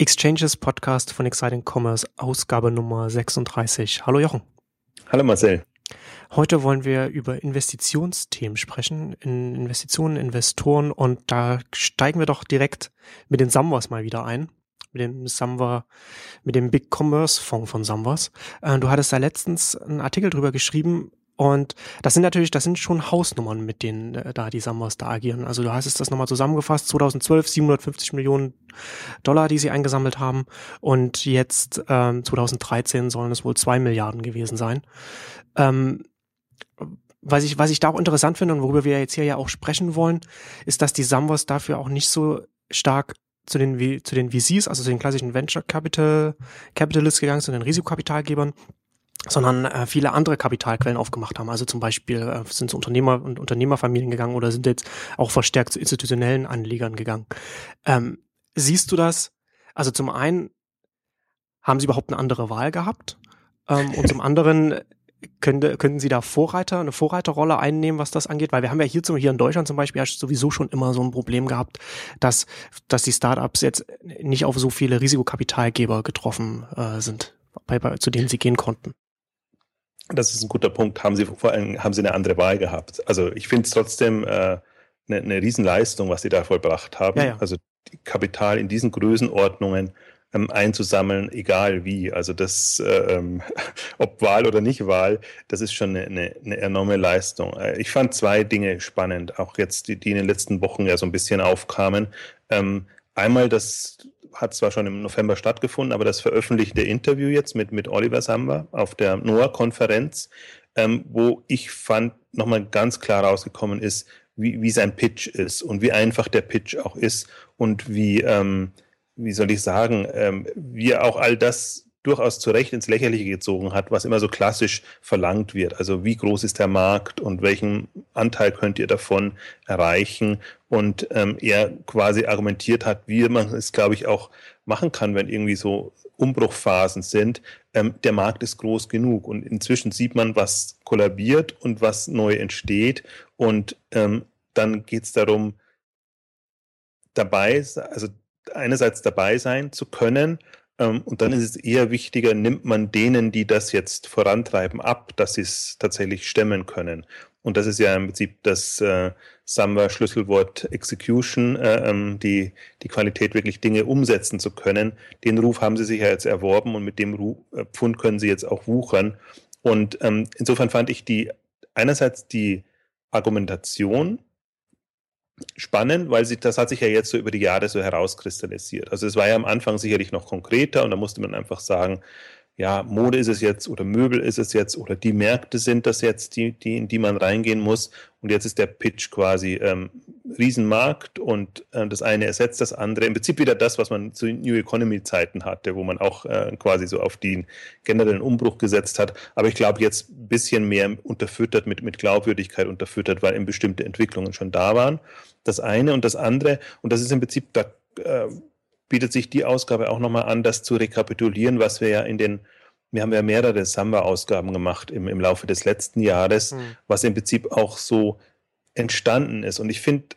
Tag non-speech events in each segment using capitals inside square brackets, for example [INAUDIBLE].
Exchanges Podcast von Exciting Commerce, Ausgabe Nummer 36. Hallo Jochen. Hallo Marcel. Heute wollen wir über Investitionsthemen sprechen, in Investitionen, Investoren und da steigen wir doch direkt mit den Samwas mal wieder ein. Mit dem Samwa, mit dem Big Commerce Fonds von Samwas. Äh, du hattest da letztens einen Artikel drüber geschrieben, und das sind natürlich, das sind schon Hausnummern, mit denen äh, da die Sambas da agieren. Also du hast es das nochmal zusammengefasst, 2012 750 Millionen Dollar, die sie eingesammelt haben. Und jetzt ähm, 2013 sollen es wohl zwei Milliarden gewesen sein. Ähm, was ich, was ich da auch interessant finde und worüber wir jetzt hier ja auch sprechen wollen, ist, dass die Sambas dafür auch nicht so stark zu den, zu den VCs, also zu den klassischen Venture Capital, Capitalists gegangen, zu den Risikokapitalgebern, sondern äh, viele andere Kapitalquellen aufgemacht haben. Also zum Beispiel äh, sind Unternehmer und Unternehmerfamilien gegangen oder sind jetzt auch verstärkt zu institutionellen Anlegern gegangen. Ähm, siehst du das? Also zum einen haben sie überhaupt eine andere Wahl gehabt ähm, und zum anderen könnte, könnten sie da Vorreiter, eine Vorreiterrolle einnehmen, was das angeht? Weil wir haben ja hier, zum, hier in Deutschland zum Beispiel sowieso schon immer so ein Problem gehabt, dass, dass die Startups jetzt nicht auf so viele Risikokapitalgeber getroffen äh, sind, bei, bei, zu denen sie gehen konnten. Das ist ein guter Punkt. Haben Sie vor allem haben Sie eine andere Wahl gehabt? Also ich finde es trotzdem äh, eine, eine Riesenleistung, was Sie da vollbracht haben. Ja, ja. Also Kapital in diesen Größenordnungen ähm, einzusammeln, egal wie. Also das, äh, ähm, [LAUGHS] ob Wahl oder nicht Wahl, das ist schon eine, eine enorme Leistung. Äh, ich fand zwei Dinge spannend, auch jetzt, die, die in den letzten Wochen ja so ein bisschen aufkamen. Ähm, einmal das hat zwar schon im November stattgefunden, aber das veröffentlichte Interview jetzt mit, mit Oliver Samba auf der NOAA-Konferenz, ähm, wo ich fand, nochmal ganz klar rausgekommen ist, wie, wie sein Pitch ist und wie einfach der Pitch auch ist und wie, ähm, wie soll ich sagen, ähm, wie er auch all das durchaus zu Recht ins Lächerliche gezogen hat, was immer so klassisch verlangt wird. Also wie groß ist der Markt und welchen Anteil könnt ihr davon erreichen? Und ähm, er quasi argumentiert hat, wie man es, glaube ich, auch machen kann, wenn irgendwie so Umbruchphasen sind. Ähm, der Markt ist groß genug und inzwischen sieht man, was kollabiert und was neu entsteht. Und ähm, dann geht es darum, dabei, also einerseits dabei sein zu können und dann ist es eher wichtiger, nimmt man denen, die das jetzt vorantreiben, ab, dass sie es tatsächlich stemmen können. Und das ist ja im Prinzip das äh, Samba-Schlüsselwort Execution, äh, ähm, die, die Qualität, wirklich Dinge umsetzen zu können. Den Ruf haben sie sich ja jetzt erworben und mit dem Ruf, äh, Pfund können sie jetzt auch wuchern. Und ähm, insofern fand ich die einerseits die Argumentation spannend, weil sie, das hat sich ja jetzt so über die Jahre so herauskristallisiert. Also es war ja am Anfang sicherlich noch konkreter und da musste man einfach sagen, ja, Mode ist es jetzt oder Möbel ist es jetzt oder die Märkte sind das jetzt, die, die, in die man reingehen muss. Und jetzt ist der Pitch quasi ähm, Riesenmarkt und äh, das eine ersetzt das andere. Im Prinzip wieder das, was man zu New Economy Zeiten hatte, wo man auch äh, quasi so auf den generellen Umbruch gesetzt hat. Aber ich glaube jetzt ein bisschen mehr unterfüttert mit, mit Glaubwürdigkeit unterfüttert, weil eben bestimmte Entwicklungen schon da waren. Das eine und das andere. Und das ist im Prinzip, da äh, bietet sich die Ausgabe auch nochmal an, das zu rekapitulieren, was wir ja in den, wir haben ja mehrere Samba-Ausgaben gemacht im, im Laufe des letzten Jahres, mhm. was im Prinzip auch so entstanden ist. Und ich finde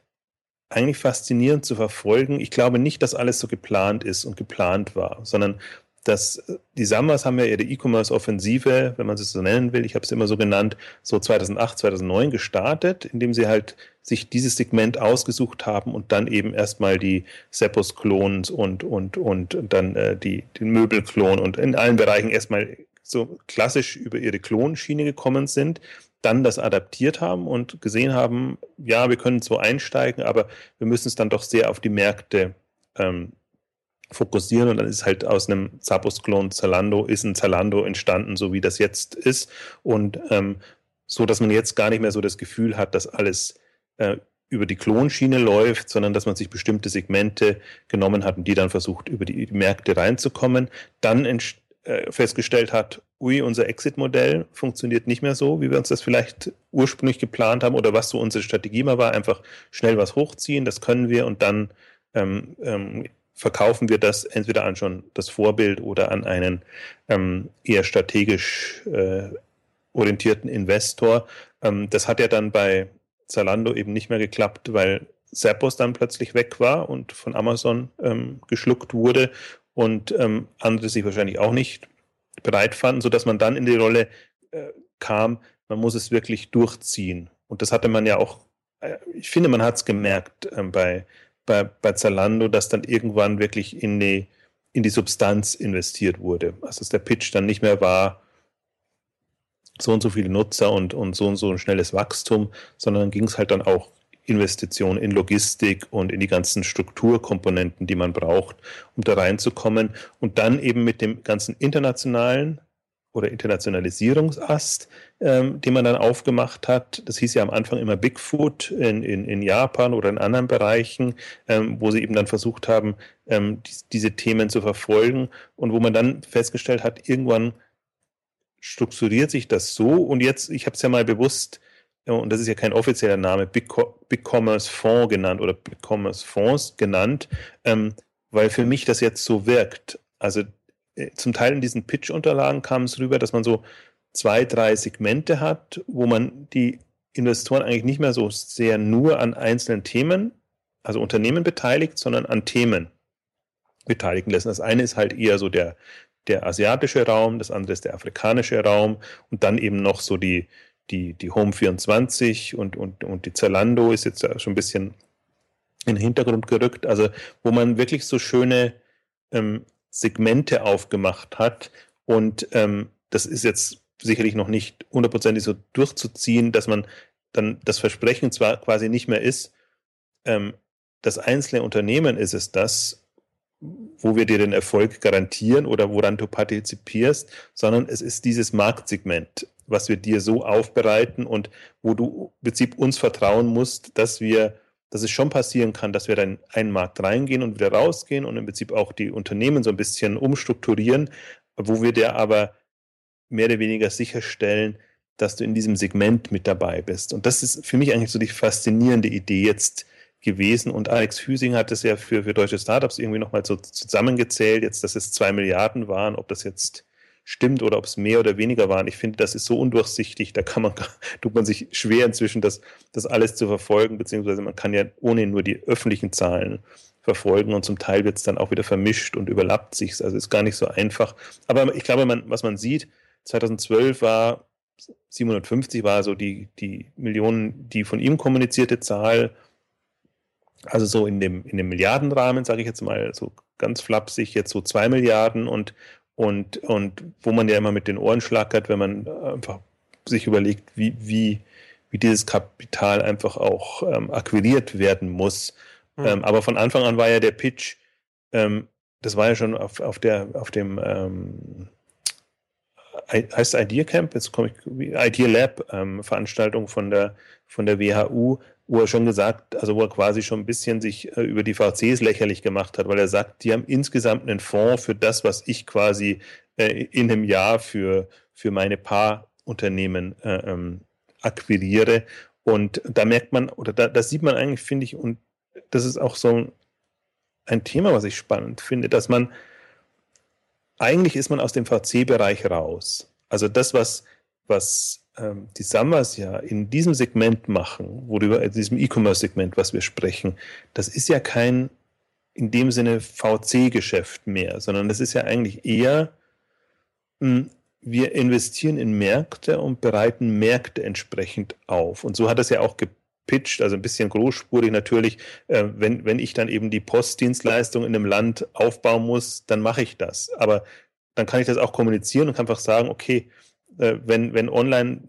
eigentlich faszinierend zu verfolgen. Ich glaube nicht, dass alles so geplant ist und geplant war, sondern dass die Sambas haben ja ihre E-Commerce-Offensive, wenn man es so nennen will, ich habe es immer so genannt, so 2008, 2009 gestartet, indem sie halt sich dieses Segment ausgesucht haben und dann eben erstmal die Seppos-Klons und, und, und dann äh, die, den Möbelklon und in allen Bereichen erstmal so klassisch über ihre Klonschiene gekommen sind, dann das adaptiert haben und gesehen haben, ja, wir können so einsteigen, aber wir müssen es dann doch sehr auf die Märkte ähm, fokussieren und dann ist halt aus einem Zappos-Klon Zalando, ist ein Zalando entstanden, so wie das jetzt ist. Und ähm, so, dass man jetzt gar nicht mehr so das Gefühl hat, dass alles äh, über die Klonschiene läuft, sondern dass man sich bestimmte Segmente genommen hat und die dann versucht, über die Märkte reinzukommen, dann äh, festgestellt hat, ui, unser Exit-Modell funktioniert nicht mehr so, wie wir uns das vielleicht ursprünglich geplant haben oder was so unsere Strategie mal war, einfach schnell was hochziehen, das können wir und dann ähm, ähm, verkaufen wir das entweder an schon das Vorbild oder an einen ähm, eher strategisch äh, orientierten Investor. Ähm, das hat ja dann bei Zalando eben nicht mehr geklappt, weil Zappos dann plötzlich weg war und von Amazon ähm, geschluckt wurde. und ähm, andere sich wahrscheinlich auch nicht bereit fanden, sodass man dann in die Rolle äh, kam, man muss es wirklich durchziehen. Und das hatte man ja auch, äh, ich finde, man hat es gemerkt äh, bei, bei, bei Zalando, dass dann irgendwann wirklich in die, in die Substanz investiert wurde. Also dass der Pitch dann nicht mehr war, so und so viele Nutzer und, und so und so ein schnelles Wachstum, sondern ging es halt dann auch Investitionen in Logistik und in die ganzen Strukturkomponenten, die man braucht, um da reinzukommen. Und dann eben mit dem ganzen internationalen oder Internationalisierungsast, ähm, den man dann aufgemacht hat. Das hieß ja am Anfang immer Bigfoot in, in, in Japan oder in anderen Bereichen, ähm, wo sie eben dann versucht haben, ähm, die, diese Themen zu verfolgen und wo man dann festgestellt hat, irgendwann strukturiert sich das so und jetzt, ich habe es ja mal bewusst und das ist ja kein offizieller Name, Big, Big Commerce Fonds genannt oder Big Commerce Fonds genannt, ähm, weil für mich das jetzt so wirkt. Also äh, zum Teil in diesen Pitch-Unterlagen kam es rüber, dass man so zwei, drei Segmente hat, wo man die Investoren eigentlich nicht mehr so sehr nur an einzelnen Themen, also Unternehmen beteiligt, sondern an Themen beteiligen lassen. Das eine ist halt eher so der, der asiatische Raum, das andere ist der afrikanische Raum und dann eben noch so die, die, die Home 24 und, und, und die Zalando ist jetzt schon ein bisschen in den Hintergrund gerückt, also wo man wirklich so schöne ähm, Segmente aufgemacht hat. Und ähm, das ist jetzt sicherlich noch nicht hundertprozentig so durchzuziehen, dass man dann das Versprechen zwar quasi nicht mehr ist, ähm, das einzelne Unternehmen ist es das, wo wir dir den Erfolg garantieren oder woran du partizipierst, sondern es ist dieses Marktsegment was wir dir so aufbereiten und wo du im Prinzip uns vertrauen musst, dass wir, dass es schon passieren kann, dass wir dann in einen Markt reingehen und wieder rausgehen und im Prinzip auch die Unternehmen so ein bisschen umstrukturieren, wo wir dir aber mehr oder weniger sicherstellen, dass du in diesem Segment mit dabei bist. Und das ist für mich eigentlich so die faszinierende Idee jetzt gewesen. Und Alex Hüsing hat es ja für, für deutsche Startups irgendwie nochmal so zusammengezählt, jetzt, dass es zwei Milliarden waren, ob das jetzt stimmt oder ob es mehr oder weniger waren. Ich finde, das ist so undurchsichtig, da kann man, [LAUGHS] tut man sich schwer inzwischen, das, das alles zu verfolgen, beziehungsweise man kann ja ohne nur die öffentlichen Zahlen verfolgen und zum Teil wird es dann auch wieder vermischt und überlappt sich. Also ist gar nicht so einfach. Aber ich glaube, man, was man sieht, 2012 war 750 war so die, die Millionen, die von ihm kommunizierte Zahl, also so in dem, in dem Milliardenrahmen, sage ich jetzt mal, so ganz flapsig, jetzt so zwei Milliarden und und, und wo man ja immer mit den Ohren schlackert, wenn man einfach sich überlegt, wie, wie, wie dieses Kapital einfach auch ähm, akquiriert werden muss. Mhm. Ähm, aber von Anfang an war ja der Pitch, ähm, das war ja schon auf, auf, der, auf dem, ähm, heißt Idea Camp, jetzt komme ich, Idea Lab ähm, Veranstaltung von der, von der WHU, wo er schon gesagt, also wo er quasi schon ein bisschen sich äh, über die VCs lächerlich gemacht hat, weil er sagt, die haben insgesamt einen Fonds für das, was ich quasi äh, in einem Jahr für, für meine paar Unternehmen äh, ähm, akquiriere. Und da merkt man, oder da, da sieht man eigentlich, finde ich, und das ist auch so ein Thema, was ich spannend finde, dass man eigentlich ist man aus dem VC-Bereich raus. Also das, was, was ähm, die Sammers ja in diesem Segment machen, worüber, in diesem E-Commerce-Segment, was wir sprechen, das ist ja kein in dem Sinne VC-Geschäft mehr, sondern das ist ja eigentlich eher, hm, wir investieren in Märkte und bereiten Märkte entsprechend auf. Und so hat es ja auch gepitcht, also ein bisschen großspurig natürlich. Äh, wenn, wenn ich dann eben die Postdienstleistung in einem Land aufbauen muss, dann mache ich das. Aber dann kann ich das auch kommunizieren und kann einfach sagen, okay, äh, wenn, wenn online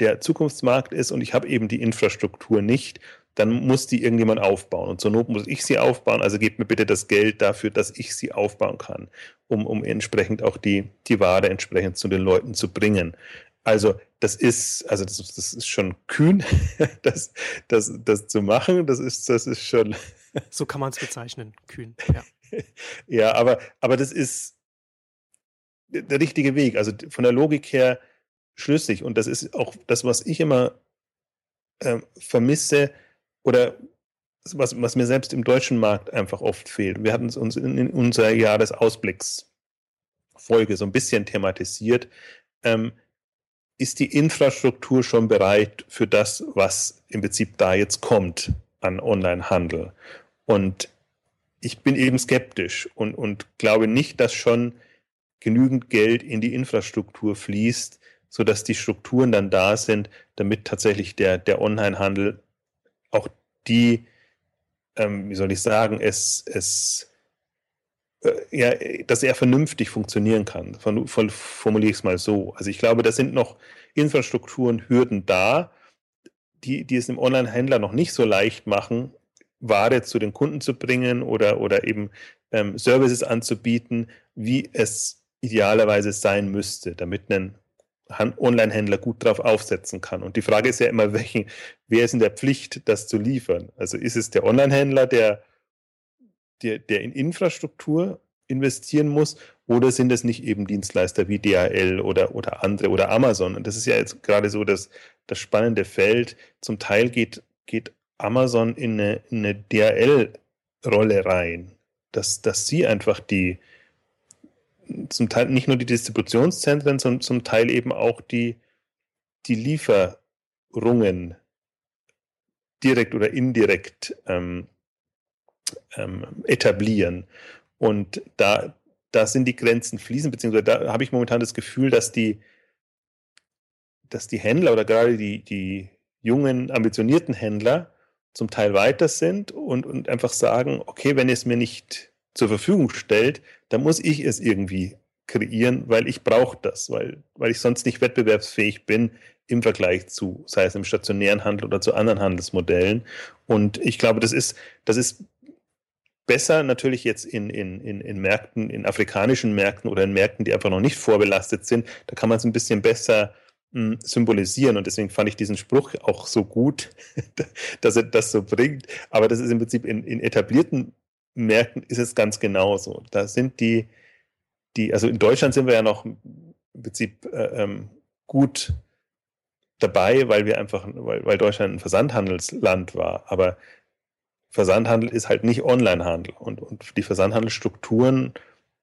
der Zukunftsmarkt ist und ich habe eben die Infrastruktur nicht, dann muss die irgendjemand aufbauen. Und zur Not muss ich sie aufbauen. Also gebt mir bitte das Geld dafür, dass ich sie aufbauen kann, um, um entsprechend auch die, die Ware entsprechend zu den Leuten zu bringen. Also das ist, also das, das ist schon kühn, [LAUGHS] das, das, das zu machen. Das ist, das ist schon. So kann man es bezeichnen, kühn. Ja, [LAUGHS] ja aber, aber das ist, der richtige Weg. Also von der Logik her schlüssig. Und das ist auch das, was ich immer äh, vermisse oder was, was mir selbst im deutschen Markt einfach oft fehlt. Wir hatten es uns in, in unserer Jahresausblicksfolge so ein bisschen thematisiert. Ähm, ist die Infrastruktur schon bereit für das, was im Prinzip da jetzt kommt an Onlinehandel? Und ich bin eben skeptisch und, und glaube nicht, dass schon genügend Geld in die Infrastruktur fließt, sodass die Strukturen dann da sind, damit tatsächlich der, der Onlinehandel auch die, ähm, wie soll ich sagen, es, es ja, dass er vernünftig funktionieren kann. Formuliere ich es mal so. Also ich glaube, da sind noch Infrastrukturen, Hürden da, die, die es dem Online-Händler noch nicht so leicht machen, Ware zu den Kunden zu bringen oder, oder eben ähm, Services anzubieten, wie es idealerweise sein müsste, damit ein Online-Händler gut drauf aufsetzen kann. Und die Frage ist ja immer, welchen, wer ist in der Pflicht, das zu liefern? Also ist es der Online-Händler, der, der, der in Infrastruktur investieren muss, oder sind es nicht eben Dienstleister wie DHL oder, oder andere oder Amazon? Und das ist ja jetzt gerade so das, das spannende Feld. Zum Teil geht, geht Amazon in eine, eine DHL-Rolle rein, dass, dass sie einfach die, zum Teil nicht nur die Distributionszentren, sondern zum Teil eben auch die, die Lieferungen direkt oder indirekt ähm, ähm, etablieren. Und da, da sind die Grenzen fließend, beziehungsweise da habe ich momentan das Gefühl, dass die, dass die Händler oder gerade die, die jungen, ambitionierten Händler zum Teil weiter sind und, und einfach sagen, okay, wenn ihr es mir nicht zur Verfügung stellt, dann muss ich es irgendwie kreieren, weil ich brauche das, weil, weil ich sonst nicht wettbewerbsfähig bin im Vergleich zu, sei es im stationären Handel oder zu anderen Handelsmodellen. Und ich glaube, das ist, das ist besser natürlich jetzt in, in, in, in Märkten, in afrikanischen Märkten oder in Märkten, die einfach noch nicht vorbelastet sind. Da kann man es ein bisschen besser mh, hm, symbolisieren. Und deswegen fand ich diesen Spruch auch so gut, [LAUGHS] dass er das so bringt. Aber das ist im Prinzip in, in etablierten Märkten ist es ganz genauso. Da sind die, die, also in Deutschland sind wir ja noch im Prinzip äh, ähm, gut dabei, weil wir einfach, weil, weil Deutschland ein Versandhandelsland war. Aber Versandhandel ist halt nicht Onlinehandel und, und die Versandhandelsstrukturen,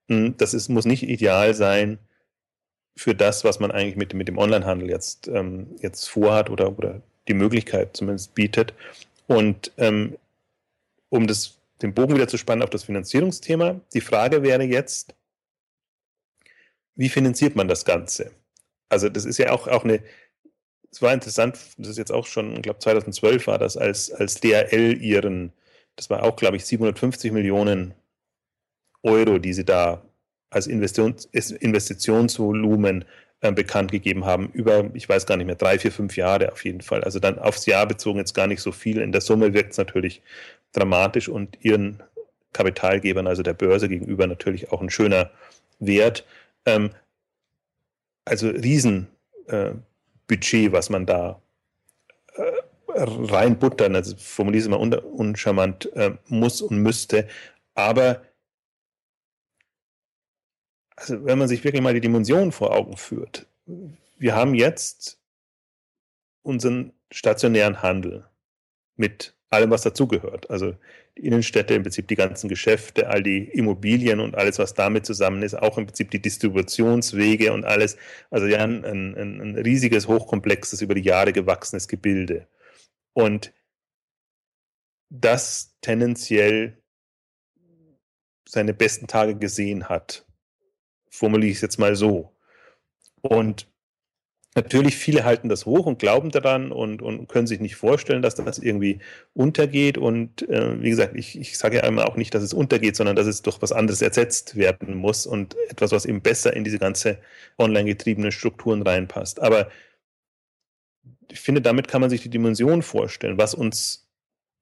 hm, das ist, muss nicht ideal sein für das, was man eigentlich mit, mit dem Onlinehandel jetzt, ähm, jetzt vorhat oder, oder die Möglichkeit zumindest bietet. Und ähm, um das, den Bogen wieder zu spannen auf das Finanzierungsthema, die Frage wäre jetzt, wie finanziert man das Ganze? Also das ist ja auch, auch eine, es war interessant, das ist jetzt auch schon, ich glaube 2012 war das, als, als DRL ihren das war auch, glaube ich, 750 Millionen Euro, die sie da als Investitions Investitionsvolumen äh, bekannt gegeben haben, über, ich weiß gar nicht mehr, drei, vier, fünf Jahre auf jeden Fall. Also dann aufs Jahr bezogen jetzt gar nicht so viel. In der Summe wirkt es natürlich dramatisch und ihren Kapitalgebern, also der Börse gegenüber, natürlich auch ein schöner Wert. Ähm, also Riesenbudget, äh, was man da reinbuttern, also formuliere es mal un uncharmant, äh, muss und müsste. Aber also wenn man sich wirklich mal die Dimensionen vor Augen führt, wir haben jetzt unseren stationären Handel mit allem, was dazugehört. Also die Innenstädte, im Prinzip die ganzen Geschäfte, all die Immobilien und alles, was damit zusammen ist, auch im Prinzip die Distributionswege und alles. Also ja, ein, ein, ein riesiges, hochkomplexes, über die Jahre gewachsenes Gebilde und das tendenziell seine besten Tage gesehen hat. Formuliere ich es jetzt mal so. Und natürlich, viele halten das hoch und glauben daran und, und können sich nicht vorstellen, dass das irgendwie untergeht. Und äh, wie gesagt, ich, ich sage ja einmal auch nicht, dass es untergeht, sondern dass es durch was anderes ersetzt werden muss und etwas, was eben besser in diese ganze online getriebenen Strukturen reinpasst. Aber ich finde, damit kann man sich die Dimension vorstellen, was uns,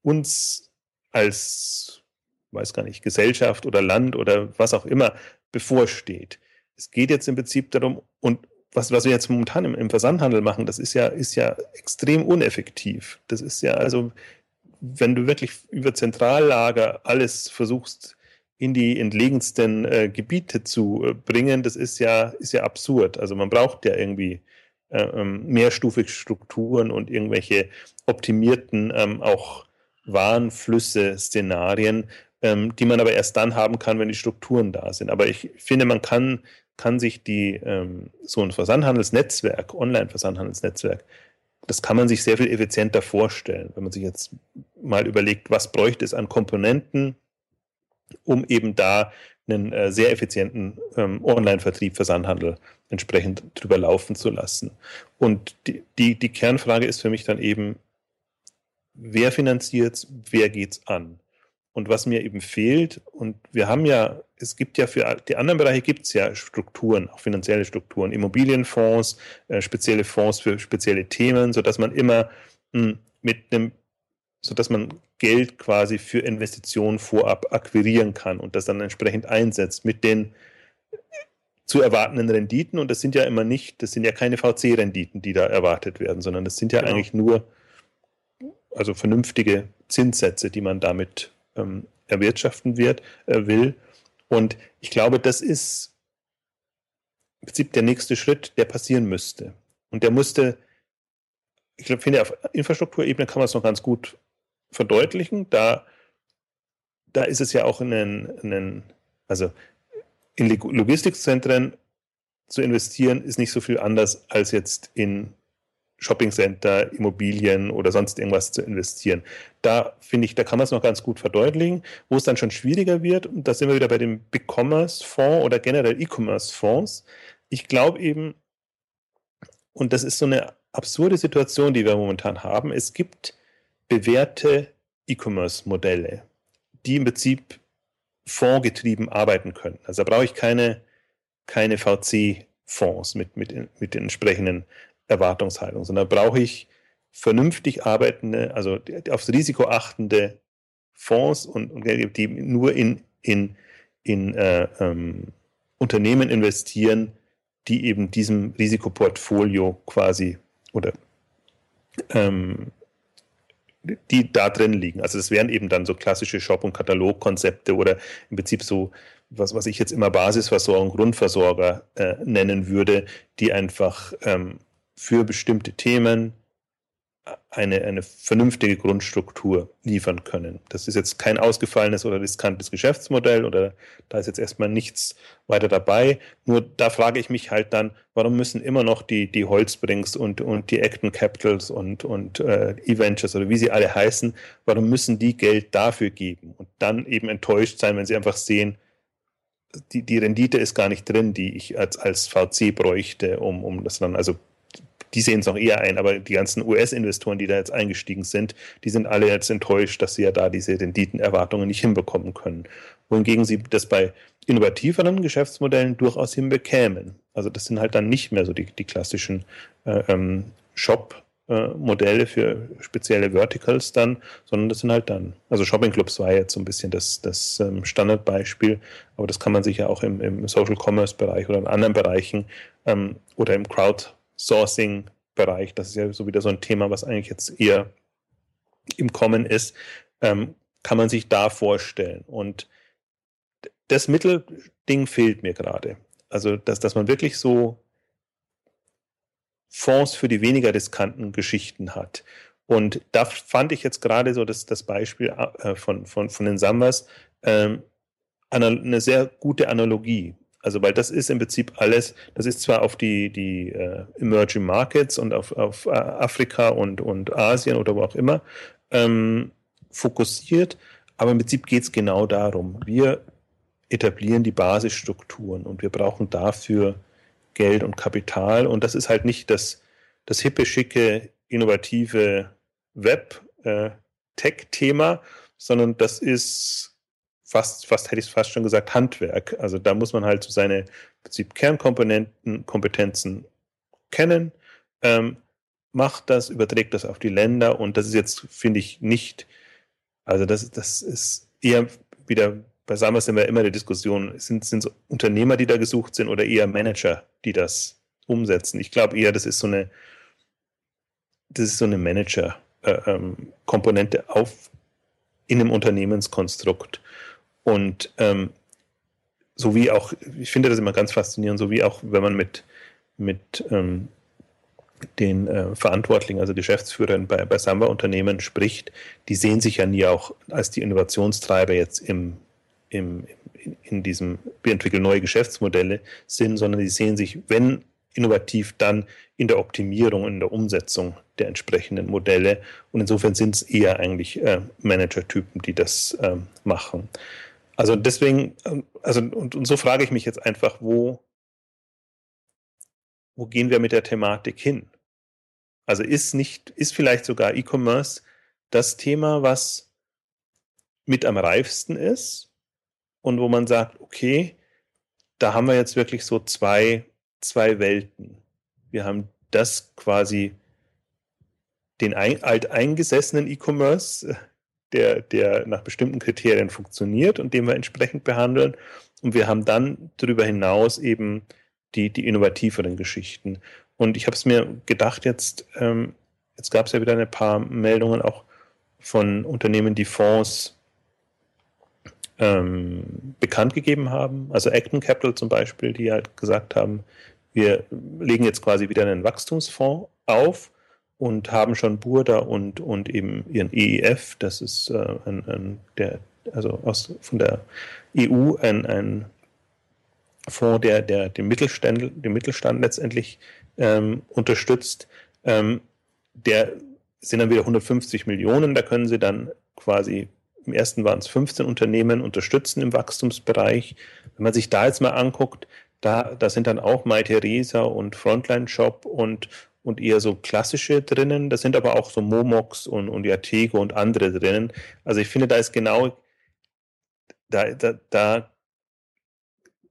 uns als, weiß gar nicht, Gesellschaft oder Land oder was auch immer bevorsteht. Es geht jetzt im Prinzip darum, und was, was wir jetzt momentan im, im Versandhandel machen, das ist ja, ist ja extrem uneffektiv. Das ist ja, also, wenn du wirklich über Zentrallager alles versuchst, in die entlegensten äh, Gebiete zu äh, bringen, das ist ja, ist ja absurd. Also man braucht ja irgendwie ähm, mehrstufige Strukturen und irgendwelche optimierten ähm, auch Warenflüsse, Szenarien, ähm, die man aber erst dann haben kann, wenn die Strukturen da sind. Aber ich finde, man kann, kann sich die, ähm, so ein Versandhandelsnetzwerk, Online-Versandhandelsnetzwerk, das kann man sich sehr viel effizienter vorstellen, wenn man sich jetzt mal überlegt, was bräuchte es an Komponenten, um eben da einen äh, sehr effizienten ähm, Online-Vertrieb, Versandhandel entsprechend drüber laufen zu lassen. Und die, die, die Kernfrage ist für mich dann eben, wer finanziert es, wer geht es an? Und was mir eben fehlt, und wir haben ja, es gibt ja für die anderen Bereiche gibt es ja Strukturen, auch finanzielle Strukturen, Immobilienfonds, äh, spezielle Fonds für spezielle Themen, sodass man immer mh, hm, mit einem, sodass man Geld quasi für Investitionen vorab akquirieren kann und das dann entsprechend einsetzt mit den zu erwartenden Renditen. Und das sind ja immer nicht, das sind ja keine VC-Renditen, die da erwartet werden, sondern das sind ja genau. eigentlich nur also vernünftige Zinssätze, die man damit ähm, erwirtschaften wird, äh, will. Und ich glaube, das ist im Prinzip der nächste Schritt, der passieren müsste. Und der musste, ich glaube, finde, auf Infrastrukturebene kann man es noch ganz gut verdeutlichen. Da, da ist es ja auch in einen, also in Logistikzentren zu investieren, ist nicht so viel anders als jetzt in Shoppingcenter, Immobilien oder sonst irgendwas zu investieren. Da finde ich, da kann man es noch ganz gut verdeutlichen. Wo es dann schon schwieriger wird, und da sind wir wieder bei dem Big Commerce Fonds oder generell E-Commerce Fonds. Ich glaube eben, und das ist so eine absurde Situation, die wir momentan haben. Es gibt bewährte E-Commerce-Modelle, die im Prinzip fondgetrieben arbeiten können. Also da brauche ich keine, keine VC-Fonds mit, mit, mit den entsprechenden Erwartungshaltung, sondern brauche ich vernünftig arbeitende, also aufs Risiko achtende Fonds und, und die nur in, in, in äh, ähm, Unternehmen investieren, die eben diesem Risikoportfolio quasi oder ähm, die da drin liegen. Also das wären eben dann so klassische Shop- und Katalogkonzepte oder im Prinzip so, was, was ich jetzt immer Basisversorgung, Grundversorger äh, nennen würde, die einfach ähm, für bestimmte Themen eine, eine vernünftige Grundstruktur liefern können. Das ist jetzt kein ausgefallenes oder riskantes Geschäftsmodell oder da ist jetzt erstmal nichts weiter dabei. Nur da frage ich mich halt dann, warum müssen immer noch die, die Holzbrings und, und die Acton Capitals und, und äh, E-Ventures oder wie sie alle heißen, warum müssen die Geld dafür geben und dann eben enttäuscht sein, wenn sie einfach sehen, die, die Rendite ist gar nicht drin, die ich als, als VC bräuchte, um, um das dann, also die sehen es noch eher ein, aber die ganzen US-Investoren, die da jetzt eingestiegen sind, die sind alle jetzt enttäuscht, dass sie ja da diese Renditenerwartungen nicht hinbekommen können. Wohingegen sie das bei innovativeren Geschäftsmodellen durchaus hinbekämen. Also das sind halt dann nicht mehr so die, die klassischen äh, ähm, Shop- Modelle für spezielle Verticals dann, sondern das sind halt dann, also Shopping Clubs war jetzt so ein bisschen das, das ähm, Standardbeispiel, aber das kann man sich ja auch im, im Social Commerce Bereich oder in anderen Bereichen ähm, oder im Crowd Sourcing-Bereich, das ist ja so wieder so ein Thema, was eigentlich jetzt eher im Kommen ist, ähm, kann man sich da vorstellen. Und das Mittelding fehlt mir gerade. Also, dass, dass man wirklich so Fonds für die weniger riskanten Geschichten hat. Und da fand ich jetzt gerade so das, das Beispiel äh, von, von, von den Sambas ähm, eine sehr gute Analogie. Also, weil das ist im Prinzip alles, das ist zwar auf die, die uh, Emerging Markets und auf, auf uh, Afrika und, und Asien oder wo auch immer ähm, fokussiert, aber im Prinzip geht es genau darum. Wir etablieren die Basisstrukturen und wir brauchen dafür Geld und Kapital und das ist halt nicht das, das hippe, schicke, innovative Web-Tech-Thema, äh, sondern das ist fast, fast hätte ich es fast schon gesagt, Handwerk. Also da muss man halt so seine Prinzip Kernkomponenten, Kompetenzen kennen, ähm, macht das, überträgt das auf die Länder und das ist jetzt, finde ich, nicht, also das, das ist eher wieder, bei sind wir immer die Diskussion, sind, sind es Unternehmer, die da gesucht sind oder eher Manager, die das umsetzen? Ich glaube eher, das ist so eine, das ist so eine Manager-Komponente äh, ähm, auf in einem Unternehmenskonstrukt. Und ähm, so wie auch, ich finde das immer ganz faszinierend, so wie auch, wenn man mit, mit ähm, den äh, Verantwortlichen, also Geschäftsführern bei, bei Samba-Unternehmen spricht, die sehen sich ja nie auch als die Innovationstreiber jetzt im, im, in, in diesem, wir entwickeln neue Geschäftsmodelle sind, sondern die sehen sich, wenn innovativ, dann in der Optimierung, in der Umsetzung der entsprechenden Modelle. Und insofern sind es eher eigentlich äh, Manager-Typen, die das äh, machen. Also deswegen, also und, und so frage ich mich jetzt einfach, wo, wo gehen wir mit der Thematik hin? Also ist nicht, ist vielleicht sogar E-Commerce das Thema, was mit am reifsten ist und wo man sagt, okay, da haben wir jetzt wirklich so zwei, zwei Welten. Wir haben das quasi den ein, alteingesessenen E-Commerce, der, der nach bestimmten Kriterien funktioniert und den wir entsprechend behandeln. Und wir haben dann darüber hinaus eben die, die innovativeren Geschichten. Und ich habe es mir gedacht, jetzt, ähm, jetzt gab es ja wieder ein paar Meldungen auch von Unternehmen, die Fonds ähm, bekannt gegeben haben. Also Acton Capital zum Beispiel, die halt gesagt haben, wir legen jetzt quasi wieder einen Wachstumsfonds auf und haben schon Burda und, und eben ihren EEF, das ist äh, ein, ein, der, also aus, von der EU ein, ein Fonds, der, der den, Mittelstand, den Mittelstand letztendlich ähm, unterstützt. Ähm, der sind dann wieder 150 Millionen, da können sie dann quasi, im ersten waren es 15 Unternehmen unterstützen im Wachstumsbereich. Wenn man sich da jetzt mal anguckt, da, da sind dann auch MyTheresa und Frontline Shop und, und eher so klassische drinnen. Da sind aber auch so Momox und, und Yatego und andere drinnen. Also ich finde, da ist genau, da, da, da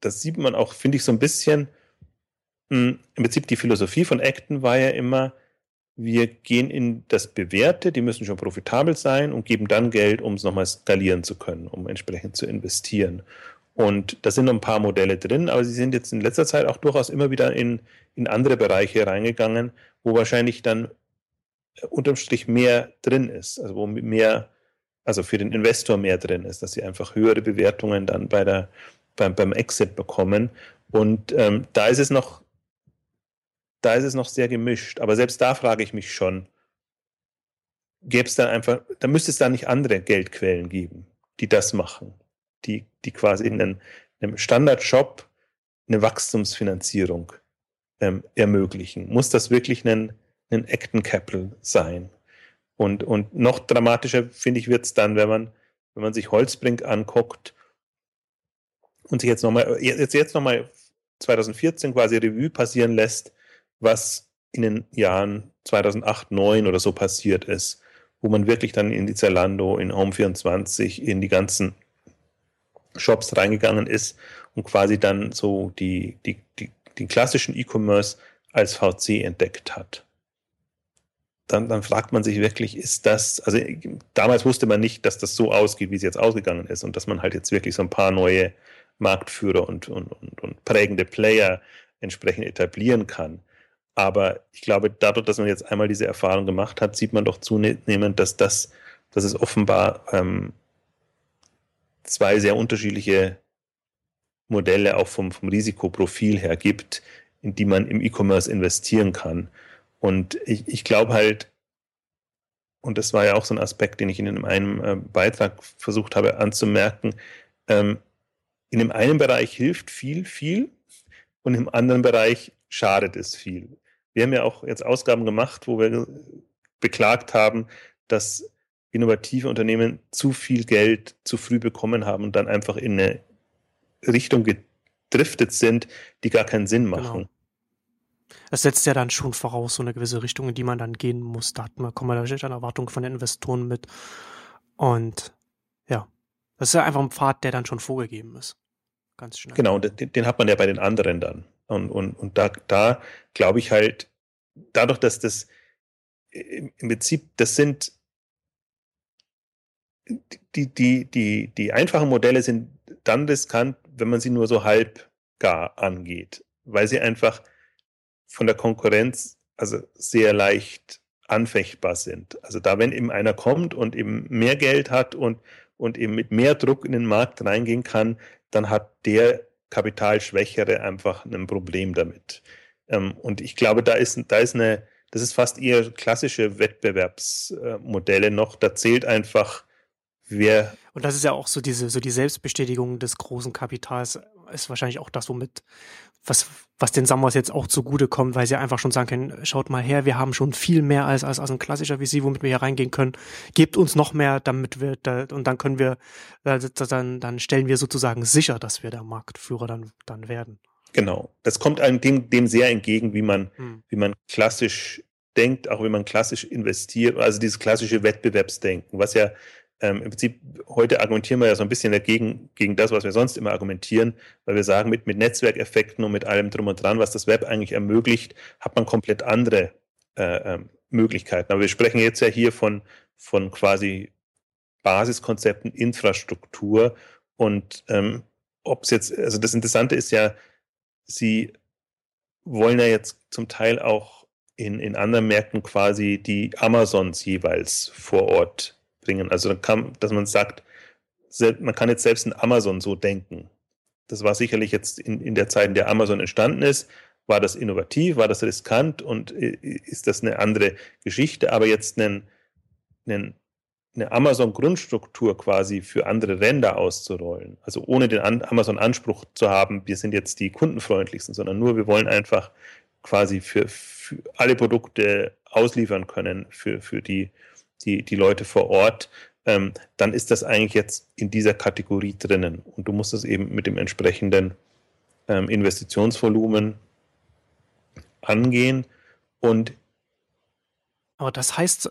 das sieht man auch, finde ich, so ein bisschen, hm, im Prinzip die Philosophie von Acton war ja immer, wir gehen in das Bewährte, die müssen schon profitabel sein und geben dann Geld, um es nochmal skalieren zu können, um entsprechend zu investieren. Und da sind noch ein paar Modelle drin, aber sie sind jetzt in letzter Zeit auch durchaus immer wieder in, in andere Bereiche reingegangen, wo wahrscheinlich dann äh, unterm Strich mehr drin ist, also wo mehr, also für den Investor mehr drin ist, dass sie einfach höhere Bewertungen dann bei der, beim, beim Exit bekommen. Und ähm, da ist es noch da ist es noch sehr gemischt. Aber selbst da frage ich mich schon, gäbe es dann einfach, da müsste es da nicht andere Geldquellen geben, die das machen, die, die quasi in einem, Standard-Shop eine Wachstumsfinanzierung ähm, ermöglichen. Muss das wirklich ein, ein Acton Capital sein? Und, und noch dramatischer, finde ich, wird es dann, wenn man, wenn man sich Holzbrink anguckt und sich jetzt nochmal, jetzt, jetzt nochmal 2014 quasi Revue passieren lässt, was in den Jahren 2008, 2009 oder so passiert ist, wo man wirklich dann in die Zalando, in Home24, in die ganzen Shops reingegangen ist und quasi dann so die, die, die, den klassischen E-Commerce als VC entdeckt hat. Dann, dann fragt man sich wirklich, ist das, also damals wusste man nicht, dass das so ausgeht, wie es jetzt ausgegangen ist und dass man halt jetzt wirklich so ein paar neue Marktführer und, und, und, und prägende Player entsprechend etablieren kann. Aber ich glaube, dadurch, dass man jetzt einmal diese Erfahrung gemacht hat, sieht man doch zunehmend, dass das, dass es offenbar ähm, zwei sehr unterschiedliche Modelle auch vom, vom Risikoprofil her gibt, in die man im E-Commerce investieren kann. Und ich, ich glaube halt, und das war ja auch so ein Aspekt, den ich in einem äh, Beitrag versucht habe anzumerken, ähm, in dem einen Bereich hilft viel, viel und im anderen Bereich schadet es viel. Wir haben ja auch jetzt Ausgaben gemacht, wo wir beklagt haben, dass innovative Unternehmen zu viel Geld zu früh bekommen haben und dann einfach in eine Richtung gedriftet sind, die gar keinen Sinn genau. machen. Genau. Das setzt ja dann schon voraus, so eine gewisse Richtung, in die man dann gehen muss. Da hat man, kommt man natürlich an Erwartungen von den Investoren mit. Und ja, das ist ja einfach ein Pfad, der dann schon vorgegeben ist. Ganz schnell. Genau, den, den hat man ja bei den anderen dann. Und, und, und da, da glaube ich halt, dadurch, dass das im Prinzip, das sind die, die, die, die einfachen Modelle sind dann riskant, wenn man sie nur so halb gar angeht, weil sie einfach von der Konkurrenz also sehr leicht anfechtbar sind. Also da, wenn eben einer kommt und eben mehr Geld hat und, und eben mit mehr Druck in den Markt reingehen kann, dann hat der Kapitalschwächere einfach ein Problem damit. Ähm, und ich glaube, da ist, da ist eine, das ist fast eher klassische Wettbewerbsmodelle noch. Da zählt einfach, wer. Und das ist ja auch so diese, so die Selbstbestätigung des großen Kapitals. ist wahrscheinlich auch das, womit, was, was den Summers jetzt auch zugute kommt, weil sie einfach schon sagen können, schaut mal her, wir haben schon viel mehr als, als, als ein klassischer VC, womit wir hier reingehen können. Gebt uns noch mehr, damit wir da, und dann können wir, dann, dann stellen wir sozusagen sicher, dass wir der Marktführer dann, dann werden. Genau. Das kommt einem dem, dem sehr entgegen, wie man, hm. wie man klassisch denkt, auch wenn man klassisch investiert, also dieses klassische Wettbewerbsdenken, was ja ähm, im Prinzip heute argumentieren wir ja so ein bisschen dagegen, gegen das, was wir sonst immer argumentieren, weil wir sagen, mit, mit Netzwerkeffekten und mit allem drum und dran, was das Web eigentlich ermöglicht, hat man komplett andere äh, ähm, Möglichkeiten. Aber wir sprechen jetzt ja hier von, von quasi Basiskonzepten, Infrastruktur und ähm, ob es jetzt, also das Interessante ist ja, sie wollen ja jetzt zum Teil auch in, in anderen Märkten quasi die Amazons jeweils vor Ort bringen. Also kann, dass man sagt, man kann jetzt selbst in Amazon so denken. Das war sicherlich jetzt in, in der Zeit, in der Amazon entstanden ist, war das innovativ, war das riskant und ist das eine andere Geschichte. Aber jetzt einen, einen, eine Amazon-Grundstruktur quasi für andere Länder auszurollen, also ohne den Amazon-Anspruch zu haben, wir sind jetzt die kundenfreundlichsten, sondern nur, wir wollen einfach quasi für, für alle Produkte ausliefern können für, für die die, die Leute vor Ort, ähm, dann ist das eigentlich jetzt in dieser Kategorie drinnen. Und du musst es eben mit dem entsprechenden ähm, Investitionsvolumen angehen. Und aber das heißt,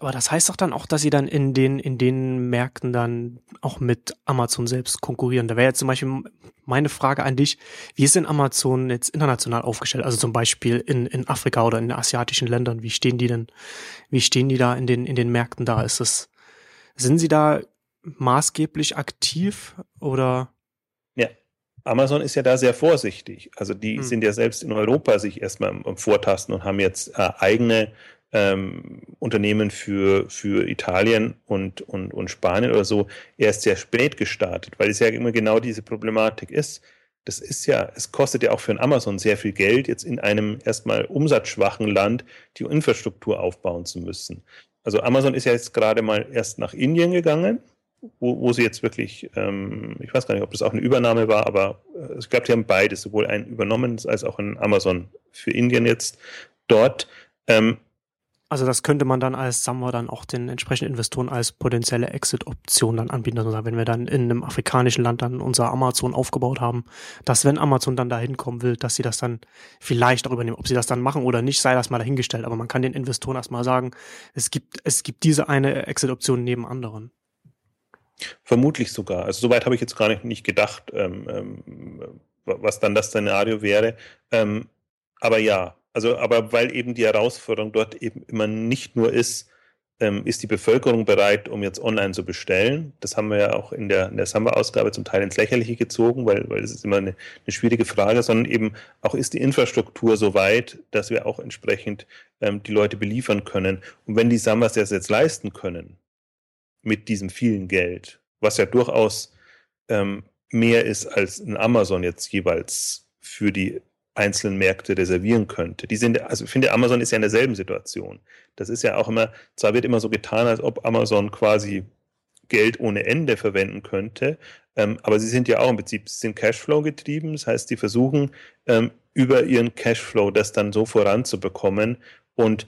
aber das heißt doch dann auch, dass sie dann in den, in den Märkten dann auch mit Amazon selbst konkurrieren. Da wäre jetzt zum Beispiel meine Frage an dich, wie ist denn Amazon jetzt international aufgestellt? Also zum Beispiel in, in Afrika oder in asiatischen Ländern. Wie stehen die denn, wie stehen die da in den, in den Märkten da? Ist es, sind sie da maßgeblich aktiv oder? Ja, Amazon ist ja da sehr vorsichtig. Also die hm. sind ja selbst in Europa sich erstmal am Vortasten und haben jetzt äh, eigene ähm, Unternehmen für, für Italien und, und, und Spanien oder so erst sehr spät gestartet, weil es ja immer genau diese Problematik ist. Das ist ja, es kostet ja auch für ein Amazon sehr viel Geld, jetzt in einem erstmal umsatzschwachen Land die Infrastruktur aufbauen zu müssen. Also Amazon ist ja jetzt gerade mal erst nach Indien gegangen, wo, wo sie jetzt wirklich, ähm, ich weiß gar nicht, ob das auch eine Übernahme war, aber äh, ich glaube, die haben beides, sowohl ein übernommenes als auch ein Amazon für Indien jetzt dort. Ähm, also das könnte man dann als Samwer dann auch den entsprechenden Investoren als potenzielle Exit-Option dann anbieten. Also wenn wir dann in einem afrikanischen Land dann unser Amazon aufgebaut haben, dass wenn Amazon dann da hinkommen will, dass sie das dann vielleicht auch übernehmen. Ob sie das dann machen oder nicht, sei das mal dahingestellt. Aber man kann den Investoren erstmal sagen, es gibt, es gibt diese eine Exit-Option neben anderen. Vermutlich sogar. Also soweit habe ich jetzt gar nicht, nicht gedacht, ähm, ähm, was dann das Szenario wäre. Ähm, aber ja, also, aber weil eben die Herausforderung dort eben immer nicht nur ist, ähm, ist die Bevölkerung bereit, um jetzt online zu bestellen? Das haben wir ja auch in der, in der Samba-Ausgabe zum Teil ins Lächerliche gezogen, weil, weil das ist immer eine, eine schwierige Frage, sondern eben auch ist die Infrastruktur so weit, dass wir auch entsprechend ähm, die Leute beliefern können. Und wenn die Sambas das jetzt leisten können, mit diesem vielen Geld, was ja durchaus ähm, mehr ist als ein Amazon jetzt jeweils für die einzelnen Märkte reservieren könnte. Die sind, also ich finde, Amazon ist ja in derselben Situation. Das ist ja auch immer, zwar wird immer so getan, als ob Amazon quasi Geld ohne Ende verwenden könnte, ähm, aber sie sind ja auch im Prinzip, sie sind Cashflow getrieben, das heißt, sie versuchen ähm, über ihren Cashflow das dann so voranzubekommen und